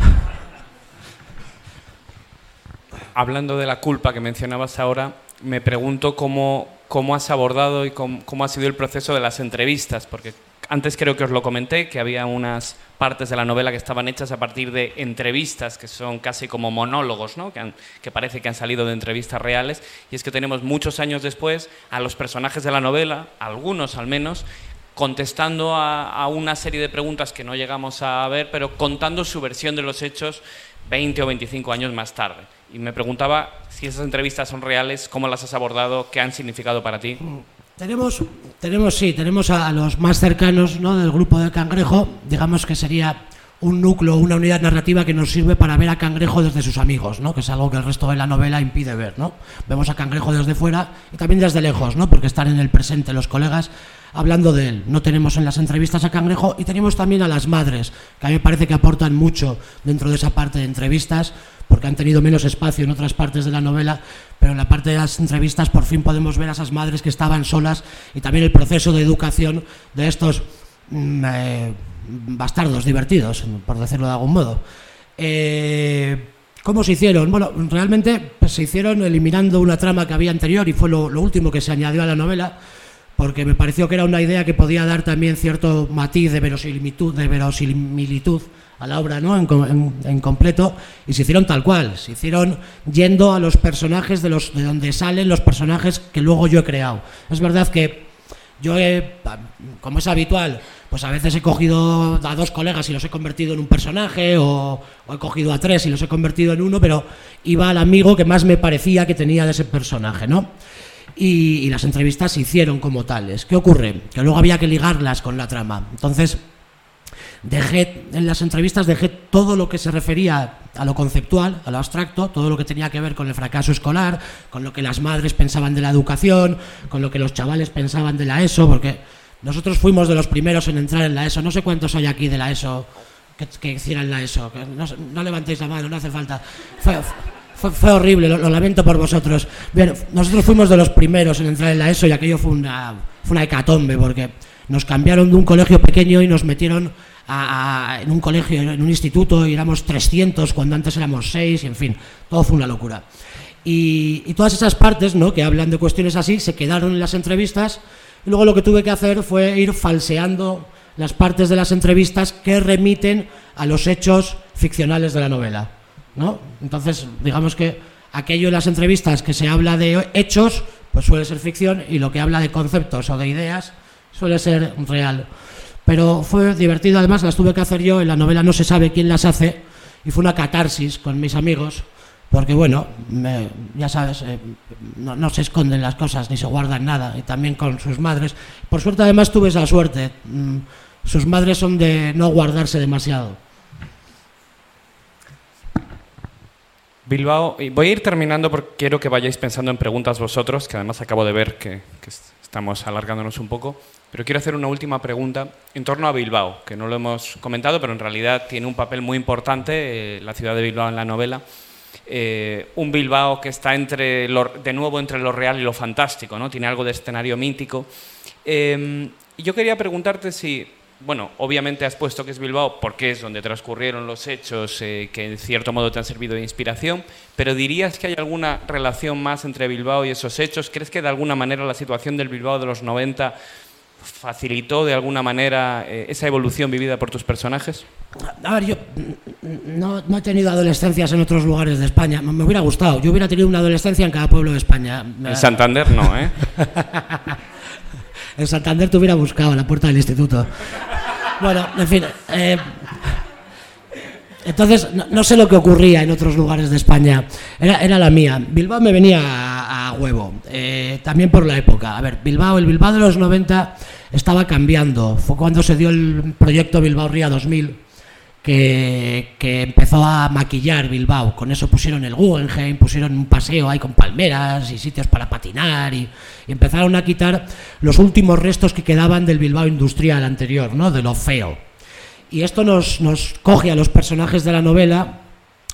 Hablando de la culpa que mencionabas ahora, me pregunto cómo, cómo has abordado y cómo, ha sido el proceso de las entrevistas, porque antes creo que os lo comenté, que había unas partes de la novela que estaban hechas a partir de entrevistas, que son casi como monólogos, ¿no? que parece que han salido de entrevistas reales, y es que tenemos muchos años después a los personajes de la novela, algunos al menos, contestando a, a una serie de preguntas que no llegamos a ver, pero contando su versión de los hechos 20 o 25 años más tarde. Y me preguntaba si esas entrevistas son reales, cómo las has abordado, qué han significado para ti. Tenemos, tenemos sí, tenemos a, a los más cercanos ¿no? del grupo de Cangrejo, digamos que sería un núcleo, una unidad narrativa que nos sirve para ver a Cangrejo desde sus amigos, ¿no? que es algo que el resto de la novela impide ver. ¿no? Vemos a Cangrejo desde fuera y también desde lejos, ¿no? porque están en el presente los colegas hablando de él. No tenemos en las entrevistas a Cangrejo y tenemos también a las madres, que a mí me parece que aportan mucho dentro de esa parte de entrevistas, porque han tenido menos espacio en otras partes de la novela, pero en la parte de las entrevistas por fin podemos ver a esas madres que estaban solas y también el proceso de educación de estos mm, eh, bastardos divertidos, por decirlo de algún modo. Eh, ¿Cómo se hicieron? Bueno, realmente pues, se hicieron eliminando una trama que había anterior y fue lo, lo último que se añadió a la novela, porque me pareció que era una idea que podía dar también cierto matiz de verosimilitud, de verosimilitud a la obra ¿no? en, co- en- en completo y se hicieron tal cual, se hicieron yendo a los personajes de, los, de donde salen los personajes que luego yo he creado. Es verdad que yo, como es habitual, pues a veces he cogido a dos colegas y los he convertido en un personaje, o, he cogido a tres y los he convertido en uno, pero iba al amigo que más me parecía que tenía de ese personaje, ¿no? Y las entrevistas se hicieron como tales. ¿Qué ocurre? Que luego había que ligarlas con la trama. Entonces, dejé, en las entrevistas dejé todo lo que se refería a lo conceptual, a lo abstracto, todo lo que tenía que ver con el fracaso escolar, con lo que las madres pensaban de la educación, con lo que los chavales pensaban de la ESO, porque nosotros fuimos de los primeros en entrar en la ESO. No sé cuántos hay aquí de la ESO que, hicieran la ESO. no, levantéis la mano, no hace falta. Fue, horrible, lo, lamento por vosotros. Bien, nosotros fuimos de los primeros en entrar en la ESO y aquello fue una, fue una hecatombe porque nos cambiaron de un colegio pequeño y nos metieron en un colegio, en un instituto y éramos 300 cuando antes éramos 6 y en fin, todo fue una locura. Y, y, todas esas partes ¿no? que hablan de cuestiones así se quedaron en las entrevistas y luego lo que tuve que hacer fue ir falseando las partes de las entrevistas que remiten a los hechos ficcionales de la novela. ¿no? Entonces, digamos que aquello en las entrevistas que se habla de hechos, pues suele ser ficción, y lo que habla de conceptos o de ideas suele ser real. Pero fue divertido, además las tuve que hacer yo, en la novela no se sabe quién las hace, y fue una catarsis con mis amigos, porque bueno, ya sabes, eh, no, se esconden las cosas ni se guardan nada, y también con sus madres. Por suerte además tuve esa suerte, mm, sus madres son de no guardarse demasiado. Bilbao, voy a ir terminando porque quiero que vayáis pensando en preguntas vosotros, que además acabo de ver que, estamos alargándonos un poco, pero quiero hacer una última pregunta en torno a Bilbao, que no lo hemos comentado, pero en realidad tiene un papel muy importante eh, la ciudad de Bilbao en la novela. Eh, un Bilbao que está entre de nuevo entre lo real y lo fantástico, ¿no? Tiene algo de escenario mítico. Eh, yo quería preguntarte si, bueno, obviamente has puesto que es Bilbao porque es donde transcurrieron los hechos eh, que en cierto modo te han servido de inspiración, pero ¿dirías que hay alguna relación más entre Bilbao y esos hechos? ¿Crees que de alguna manera la situación del Bilbao de los 90 facilitó de alguna manera eh, esa evolución vivida por tus personajes? A ver, yo no, he tenido adolescencias en otros lugares de España. Me, hubiera gustado. Yo hubiera tenido una adolescencia en cada pueblo de España. En Santander no, ¿eh? en Santander te hubiera buscado la puerta del instituto. Bueno, en fin. Eh, entonces, no, sé lo que ocurría en otros lugares de España. Era, la mía. Bilbao me venía a, huevo. Eh, también por la época. A ver, Bilbao, el Bilbao de los 90 estaba cambiando. Fue cuando se dio el proyecto Bilbao Ría 2000 que, empezó a maquillar Bilbao. Con eso pusieron el Guggenheim, pusieron un paseo ahí con palmeras y sitios para patinar y, empezaron a quitar los últimos restos que quedaban del Bilbao industrial anterior, ¿no? de lo feo. Y esto nos, nos coge a los personajes de la novela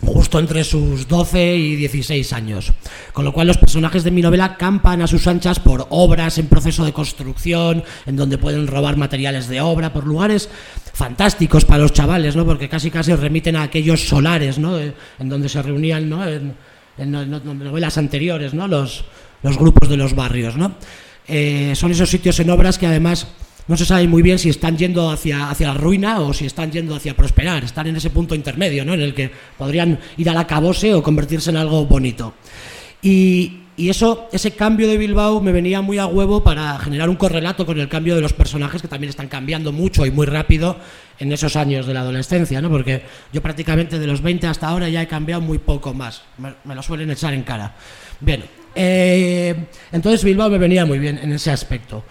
justo entre sus 12 y 16 años. Con lo cual los personajes de mi novela campan a sus anchas por obras en proceso de construcción, en donde pueden robar materiales de obra, por lugares fantásticos para los chavales, ¿no? porque casi casi remiten a aquellos solares ¿no? en donde se reunían ¿no? en, novelas anteriores ¿no? los, los grupos de los barrios. ¿no? Eh, son esos sitios en obras que además no se sabe muy bien si están yendo hacia, hacia la ruina o si están yendo hacia prosperar. Están en ese punto intermedio, ¿no? en el que podrían ir al acabose o convertirse en algo bonito. Y, eso, ese cambio de Bilbao me venía muy a huevo para generar un correlato con el cambio de los personajes que también están cambiando mucho y muy rápido en esos años de la adolescencia, ¿no? porque yo prácticamente de los 20 hasta ahora ya he cambiado muy poco más, me, lo suelen echar en cara. Bien, eh, entonces Bilbao me venía muy bien en ese aspecto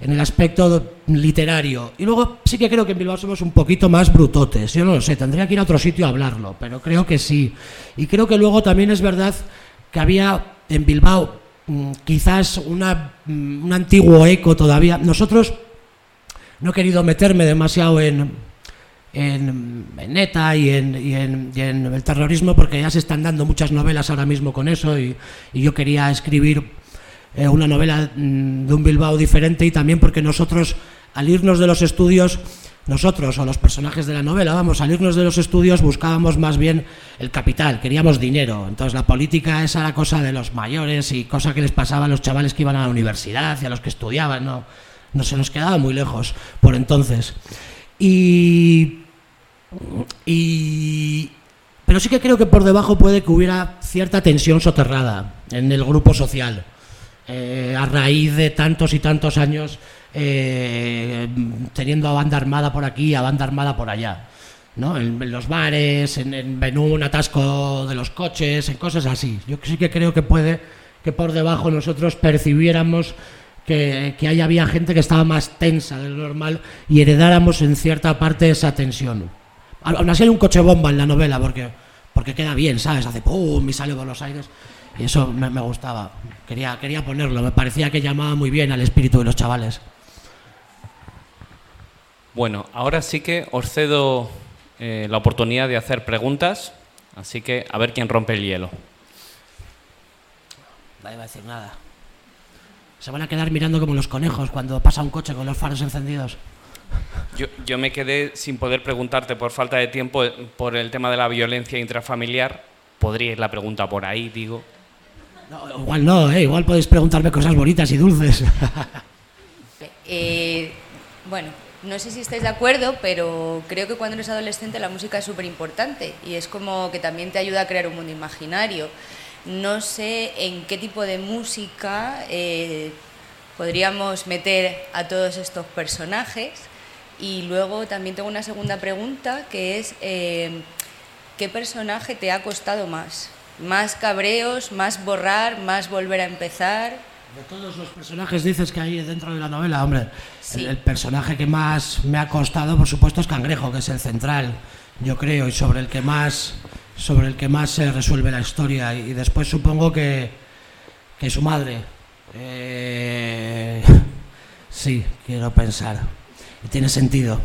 en el aspecto literario. Y luego sí que creo que en Bilbao somos un poquito más brutotes. Yo no lo sé, tendría que ir a otro sitio a hablarlo, pero creo que sí. Y creo que luego también es verdad que había en Bilbao mm, quizás una, mm, un antiguo eco todavía. Nosotros no he querido meterme demasiado en, en, en ETA y en, el terrorismo porque ya se están dando muchas novelas ahora mismo con eso y yo quería escribir eh, una novela mm, de un Bilbao diferente y también porque nosotros, al irnos de los estudios, nosotros o los personajes de la novela, vamos, al irnos de los estudios buscábamos más bien el capital, queríamos dinero. Entonces la política esa era cosa de los mayores y cosa que les pasaba a los chavales que iban a la universidad y a los que estudiaban, no, no se nos quedaba muy lejos por entonces. Y, y, pero sí que creo que por debajo puede que hubiera cierta tensión soterrada en el grupo social. Eh, a raíz de tantos y tantos años eh, teniendo a banda armada por aquí, a banda armada por allá. ¿no? En, los bares, en, en, un atasco de los coches, en cosas así. Yo sí que creo que puede que por debajo nosotros percibiéramos que, que ahí había gente que estaba más tensa de lo normal y heredáramos en cierta parte esa tensión. Aún así hay un coche bomba en la novela porque, porque queda bien, ¿sabes? Hace pum y sale por los aires. Y eso me, me gustaba. Quería, quería ponerlo, me parecía que llamaba muy bien al espíritu de los chavales. Bueno, ahora sí que os cedo eh, la oportunidad de hacer preguntas, así que a ver quién rompe el hielo. Nadie va a decir nada. Se van a quedar mirando como los conejos cuando pasa un coche con los faros encendidos. Yo, yo me quedé sin poder preguntarte por falta de tiempo eh, por el tema de la violencia intrafamiliar. Podría ir la pregunta por ahí, digo. No, igual no, ¿eh? igual podéis preguntarme cosas bonitas y dulces. Eh, bueno, no sé si estáis de acuerdo, pero creo que cuando eres adolescente la música es súper importante y es como que también te ayuda a crear un mundo imaginario. No sé en qué tipo de música eh, podríamos meter a todos estos personajes. Y luego también tengo una segunda pregunta que es, eh, ¿qué personaje te ha costado más? ¿Más cabreos, más borrar, más volver a empezar? De todos los personajes dices que hay dentro de la novela, hombre, Sí. el, el personaje que más me ha costado, por supuesto, es Cangrejo, que es el central, yo creo, y sobre el que más, sobre el que más se resuelve la historia. Y después supongo que, que su madre. Eh, sí, quiero pensar. Y tiene sentido.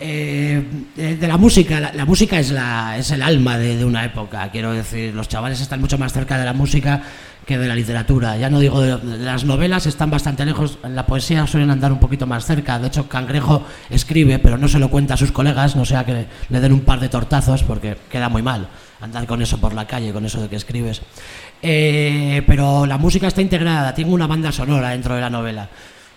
Eh, de, la música, la, música es, la, es el alma de, de una época, quiero decir, los chavales están mucho más cerca de la música que de la literatura. Ya no digo de, las novelas, están bastante lejos, la poesía suelen andar un poquito más cerca. De hecho, Cangrejo escribe, pero no se lo cuenta a sus colegas, no sea que le den un par de tortazos, porque queda muy mal andar con eso por la calle, con eso de que escribes. Eh, pero la música está integrada, tiene una banda sonora dentro de la novela.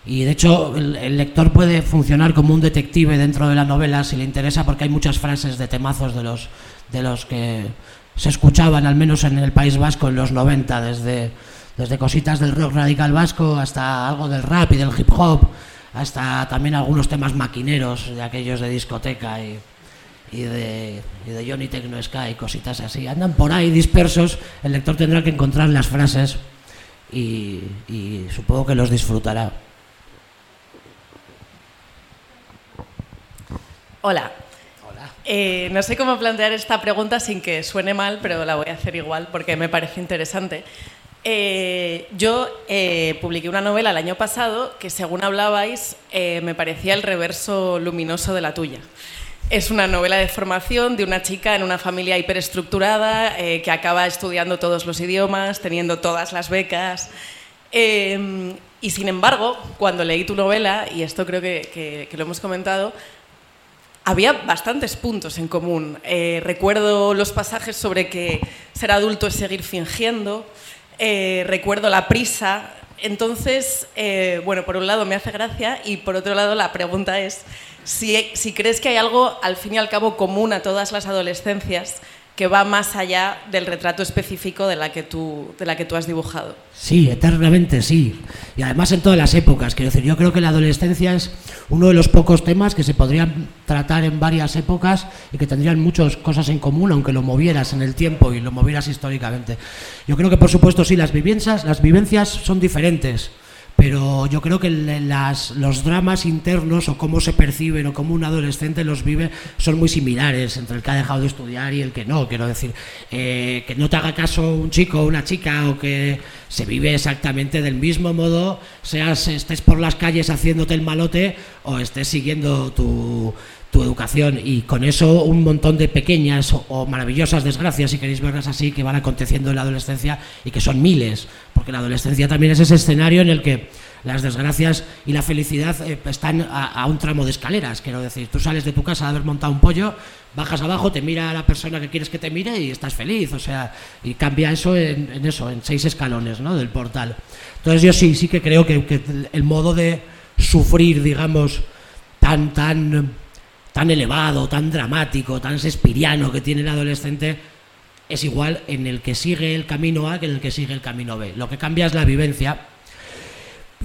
Y de hecho, el, lector puede funcionar como un detective dentro de la novela si le interesa, porque hay muchas frases de temazos de los, de los que se escuchaban, al menos en el País Vasco, en los 90, desde, desde cositas del rock radical vasco hasta algo del rap y del hip hop, hasta también algunos temas maquineros de aquellos de discoteca y, de, y de Johnny Techno Sky, cositas así. Andan por ahí dispersos, el lector tendrá que encontrar las frases y supongo que los disfrutará. Hola. Eh, no sé cómo plantear esta pregunta sin que suene mal, pero la voy a hacer igual porque me parece interesante. Eh, yo eh, publiqué una novela el año pasado que, según hablabais, me parecía el reverso luminoso de la tuya. Es una novela de formación de una chica en una familia hiperestructurada eh, que acaba estudiando todos los idiomas, teniendo todas las becas. Eh, y sin embargo, cuando leí tu novela, y esto creo que- que- que lo hemos comentado, había bastantes puntos en común. Eh, recuerdo los pasajes sobre que ser adulto es seguir fingiendo, eh, recuerdo la prisa. Entonces, eh, bueno, por un lado me hace gracia y por otro lado la pregunta es si, si crees que hay algo al fin y al cabo común a todas las adolescencias que va más allá del retrato específico de la que tú, de la que tú has dibujado. Sí, eternamente sí. Y además en todas las épocas. Quiero decir, yo creo que la adolescencia es uno de los pocos temas que se podrían tratar en varias épocas y que tendrían muchas cosas en común, aunque lo movieras en el tiempo y lo movieras históricamente. Yo creo que, por supuesto, sí, las vivencias, las vivencias son diferentes. Pero yo creo que los dramas internos o cómo se perciben o cómo un adolescente los vive son muy similares entre el que ha dejado de estudiar y el que no. Quiero decir, eh, que no te haga caso un chico o una chica o que se vive exactamente del mismo modo, seas estés por las calles haciéndote el malote o estés siguiendo tu, tu educación y con eso un montón de pequeñas o maravillosas desgracias, si queréis verlas así, que van aconteciendo en la adolescencia y que son miles, porque la adolescencia también es ese escenario en el que las desgracias y la felicidad eh, están a, a un tramo de escaleras, quiero decir, tú sales de tu casa de haber montado un pollo, bajas abajo, te mira la persona que quieres que te mire y estás feliz, o sea, y cambia eso en, en eso, en seis escalones, ¿no? Del portal. Entonces yo sí, sí que creo que, que el modo de sufrir, digamos, tan, tan, tan elevado, tan dramático, tan sespiriano que tiene el adolescente es igual en el que sigue el camino A que en el que sigue el camino B. Lo que cambia es la vivencia.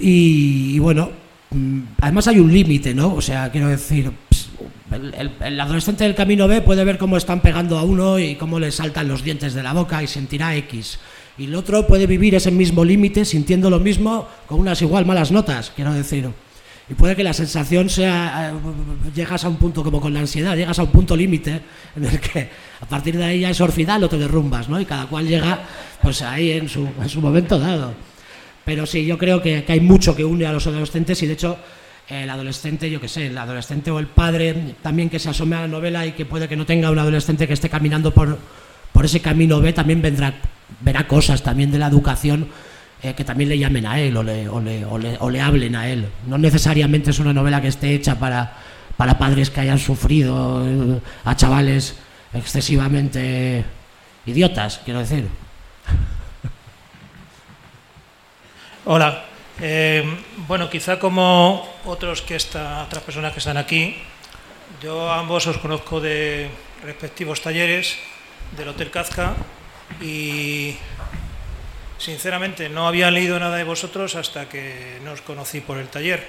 Y, bueno, mm, además hay un límite, ¿no? O sea, quiero decir, ps, el, adolescente del camino B puede ver cómo están pegando a uno y cómo le saltan los dientes de la boca y sentirá X. Y el otro puede vivir ese mismo límite sintiendo lo mismo con unas igual malas notas, quiero decir. Y puede que la sensación sea, eh, llegas a un punto como con la ansiedad, llegas a un punto límite en el que a partir de ahí ya es orfidal o te derrumbas, ¿no? Y cada cual llega pues ahí en su, en su momento dado. Pero sí, yo creo que, que hay mucho que une a los adolescentes y de hecho el adolescente, yo qué sé, el adolescente o el padre también que se asome a la novela y que puede que no tenga un adolescente que esté caminando por, por ese camino B, también vendrá, verá cosas también de la educación eh, que también le llamen a él o le, hablen a él. No necesariamente es una novela que esté hecha para, para padres que hayan sufrido eh, a chavales excesivamente idiotas, quiero decir. Hola, eh, bueno, quizá como otros que está, otras personas que están aquí, yo a ambos os conozco de respectivos talleres del Hotel Kazka y sinceramente no había leído nada de vosotros hasta que no os conocí por el taller.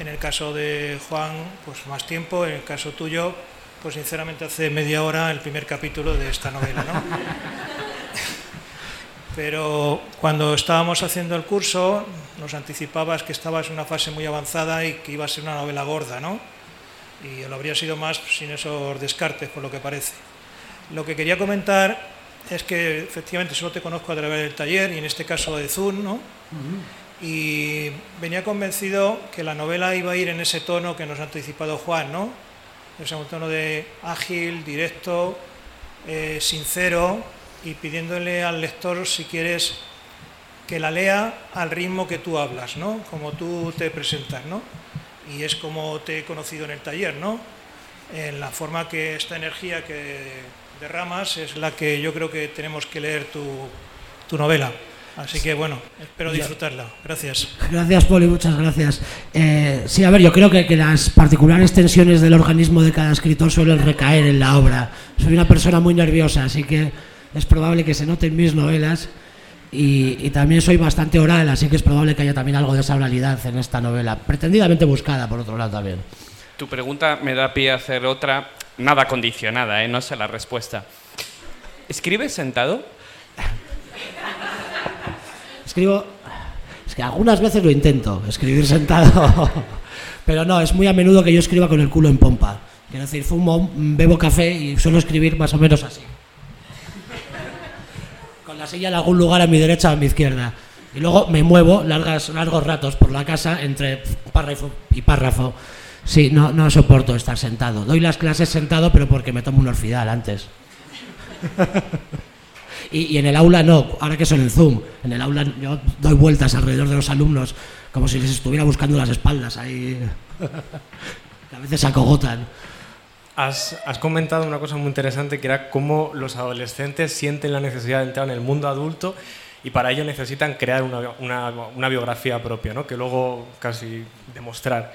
En el caso de Juan, pues más tiempo, en el caso tuyo, pues sinceramente hace media hora el primer capítulo de esta novela, ¿no? Pero cuando estábamos haciendo el curso, nos anticipabas que estabas en una fase muy avanzada y que iba a ser una novela gorda, ¿no? Y lo habría sido más sin esos descartes, por lo que parece. Lo que quería comentar es que efectivamente solo te conozco a través del taller y en este caso de Zoom, ¿no? Y venía convencido que la novela iba a ir en ese tono que nos ha anticipado Juan, ¿no? Es un tono de ágil, directo, eh, sincero, y pidiéndole al lector, si quieres, que la lea al ritmo que tú hablas, ¿no? Como tú te presentas, ¿no? Y es como te he conocido en el taller, ¿no? En la forma que esta energía que derramas es la que yo creo que tenemos que leer tu, tu novela. Así que bueno, espero disfrutarla. Gracias. Gracias, Poli, muchas gracias. Eh, sí, a ver, yo creo que, que, las particulares tensiones del organismo de cada escritor suelen recaer en la obra. Soy una persona muy nerviosa, así que es probable que se noten mis novelas y, también soy bastante oral, así que es probable que haya también algo de esa oralidad en esta novela, pretendidamente buscada por otro lado también. Tu pregunta me da pie a hacer otra, nada condicionada, ¿eh? no sé la respuesta. ¿Escribes sentado? Escribo, es que algunas veces lo intento, escribir sentado, pero no, es muy a menudo que yo escriba con el culo en pompa. Quiero decir, fumo, bebo café y suelo escribir más o menos así la silla en algún lugar a mi derecha o a mi izquierda. Y luego me muevo largas, largos ratos por la casa entre párrafo y párrafo. Sí, no, no soporto estar sentado. Doy las clases sentado, pero porque me tomo un orfidal antes. y, en el aula no, ahora que son en Zoom. En el aula yo doy vueltas alrededor de los alumnos como si les estuviera buscando las espaldas ahí. a veces se acogotan. Has, comentado una cosa muy interesante que era cómo los adolescentes sienten la necesidad de entrar en el mundo adulto y para ello necesitan crear una, biografía propia, ¿no? que luego casi demostrar.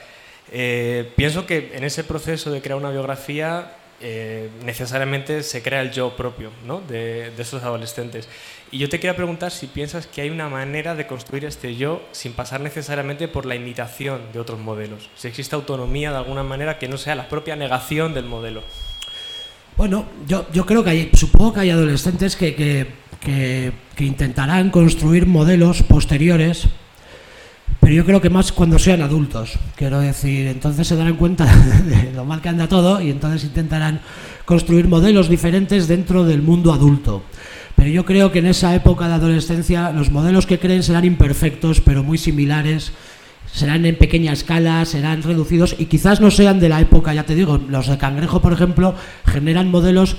Eh, pienso que en ese proceso de crear una biografía eh, necesariamente se crea el yo propio ¿no? de, de, esos adolescentes. Y yo te quería preguntar si piensas que hay una manera de construir este yo sin pasar necesariamente por la imitación de otros modelos. Si existe autonomía de alguna manera que no sea la propia negación del modelo. Bueno, yo, yo creo que hay, supongo que hay adolescentes que, que, que, que intentarán construir modelos posteriores pero yo creo que más cuando sean adultos, quiero decir, entonces se darán cuenta de lo mal que anda todo y entonces intentarán construir modelos diferentes dentro del mundo adulto. Pero yo creo que en esa época de adolescencia los modelos que creen serán imperfectos, pero muy similares, serán en pequeña escala, serán reducidos y quizás no sean de la época, ya te digo, los de Cangrejo, por ejemplo, generan modelos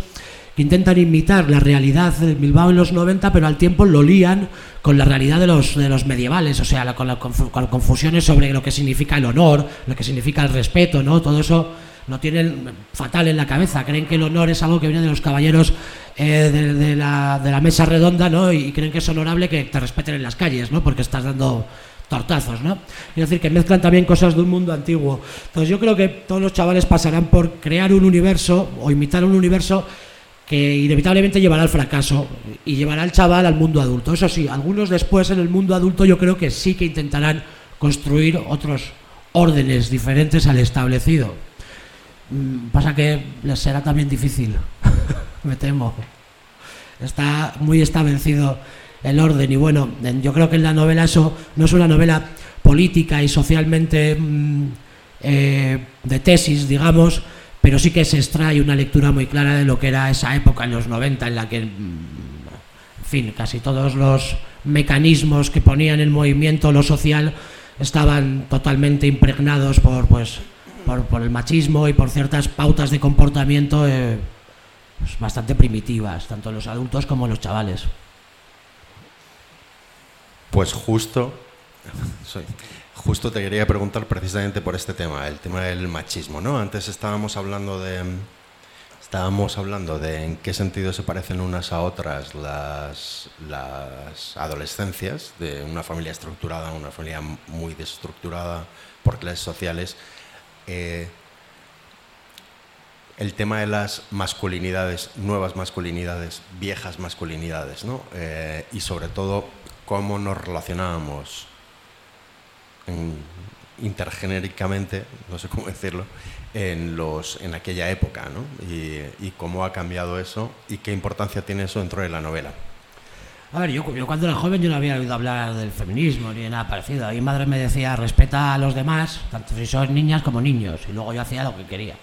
que intentan imitar la realidad de Bilbao en los 90, pero al tiempo lo lían con la realidad de los, de los medievales, o sea, con, las confusiones sobre lo que significa el honor, lo que significa el respeto, ¿no? Todo eso lo tienen fatal en la cabeza. Creen que el honor es algo que viene de los caballeros eh, de, la, de, la, mesa redonda, ¿no? Y creen que es honorable que te respeten en las calles, ¿no? Porque estás dando tortazos, ¿no? Es decir, que mezclan también cosas de un mundo antiguo. Entonces yo creo que todos los chavales pasarán por crear un universo o imitar un universo que inevitablemente llevará al fracaso y llevará al chaval al mundo adulto. Eso sí, algunos después en el mundo adulto yo creo que sí que intentarán construir otros órdenes diferentes al establecido. Mm, pasa que les será también difícil, me temo. Está muy establecido el orden y bueno, yo creo que en la novela eso no es una novela política y socialmente mm, eh, de tesis, digamos, pero sí que se extrae una lectura muy clara de lo que era esa época en los 90 en la que, mm, en fin, casi todos los mecanismos que ponían en movimiento lo social estaban totalmente impregnados por, pues, por, el machismo y por ciertas pautas de comportamiento eh, pues, bastante primitivas, tanto los adultos como los chavales. Pues justo, justo te quería preguntar precisamente por este tema, el tema del machismo, ¿no? Antes estábamos hablando de estábamos hablando de en qué sentido se parecen unas a otras las, las adolescencias de una familia estructurada, una familia muy desestructurada por clases sociales. Eh, el tema de las masculinidades, nuevas masculinidades, viejas masculinidades, ¿no? Eh, y sobre todo cómo nos relacionábamos intergenéricamente, no sé cómo decirlo, en, los, en aquella época, ¿no? Y, cómo ha cambiado eso y qué importancia tiene eso dentro de la novela. A ver, yo, cuando era joven yo no había oído hablar del feminismo ni de nada parecido. mi madre me decía, respeta a los demás, tanto si son niñas como niños, y luego yo hacía lo que quería.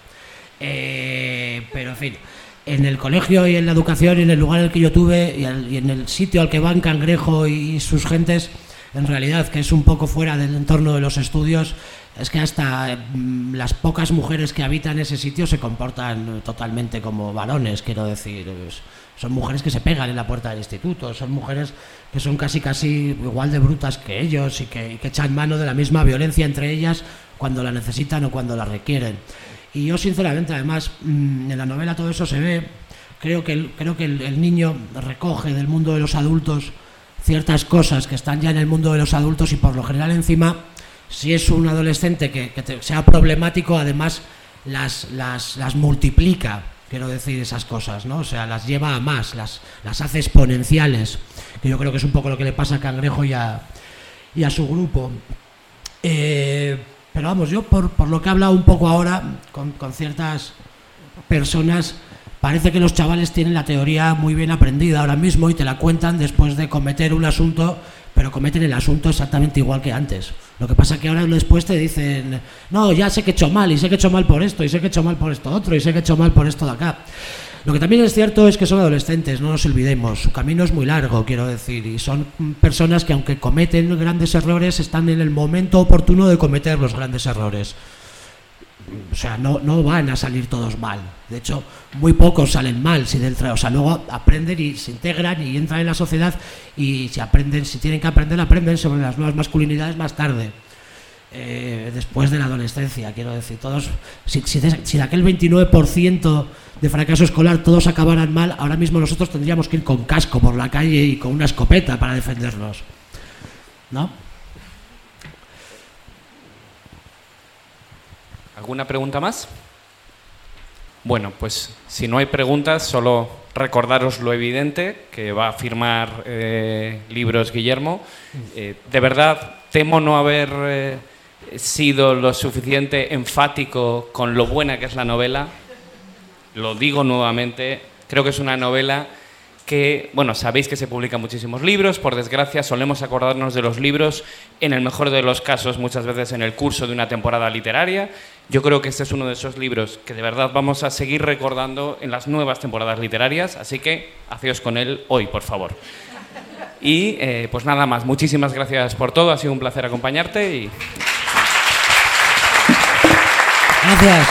Eh, pero en fin, en el colegio y en la educación y en el lugar en el que yo tuve y, y en el sitio al que van Cangrejo y sus gentes, en realidad, que es un poco fuera del entorno de los estudios, es que hasta mm, las pocas mujeres que habitan ese sitio se comportan totalmente como varones, quiero decir. Son mujeres que se pegan en la puerta del instituto, son mujeres que son casi casi igual de brutas que ellos y que, echan mano de la misma violencia entre ellas cuando la necesitan o cuando la requieren. Y yo sinceramente, además, mm, en la novela todo eso se ve. Creo que, creo que el niño recoge del mundo de los adultos ciertas cosas que están ya en el mundo de los adultos y por lo general encima si es un adolescente que, sea problemático, además las, las, multiplica, quiero decir, esas cosas, ¿no? O sea, las lleva a más, las, las hace exponenciales, que yo creo que es un poco lo que le pasa a Cangrejo y a, y a su grupo. Eh, pero vamos, yo por, por, lo que he hablado un poco ahora con, con ciertas personas, parece que los chavales tienen la teoría muy bien aprendida ahora mismo y te la cuentan después de cometer un asunto pero cometen el asunto exactamente igual que antes. Lo que pasa es que ahora después te dicen, no, ya sé que he hecho mal, y sé que he hecho mal por esto, y sé que he hecho mal por esto otro, y sé que he hecho mal por esto de acá. Lo que también es cierto es que son adolescentes, no nos olvidemos. Su camino es muy largo, quiero decir, y son personas que aunque cometen grandes errores, están en el momento oportuno de cometer los grandes errores o sea, no, no van a salir todos mal. De hecho, muy pocos salen mal si del o sea, luego aprenden y se integran y entran en la sociedad y si aprenden, si tienen que aprender, aprenden sobre las nuevas masculinidades más tarde. Eh, después de la adolescencia, quiero decir, todos, si, si, de, aquel 29% de fracaso escolar todos acabaran mal, ahora mismo nosotros tendríamos que ir con casco por la calle y con una escopeta para defendernos. ¿No? ¿Alguna pregunta más? Bueno, pues si no hay preguntas, solo recordaros lo evidente, que va a firmar eh, libros Guillermo. Eh, de verdad, temo no haber eh, sido lo suficiente enfático con lo buena que es la novela. Lo digo nuevamente, creo que es una novela que, bueno, sabéis que se publican muchísimos libros, por desgracia solemos acordarnos de los libros, en el mejor de los casos, muchas veces en el curso de una temporada literaria. Yo creo que este es uno de esos libros que de verdad vamos a seguir recordando en las nuevas temporadas literarias, así que hacéos con él hoy, por favor. Y eh, pues nada más, muchísimas gracias por todo, ha sido un placer acompañarte y... Gracias.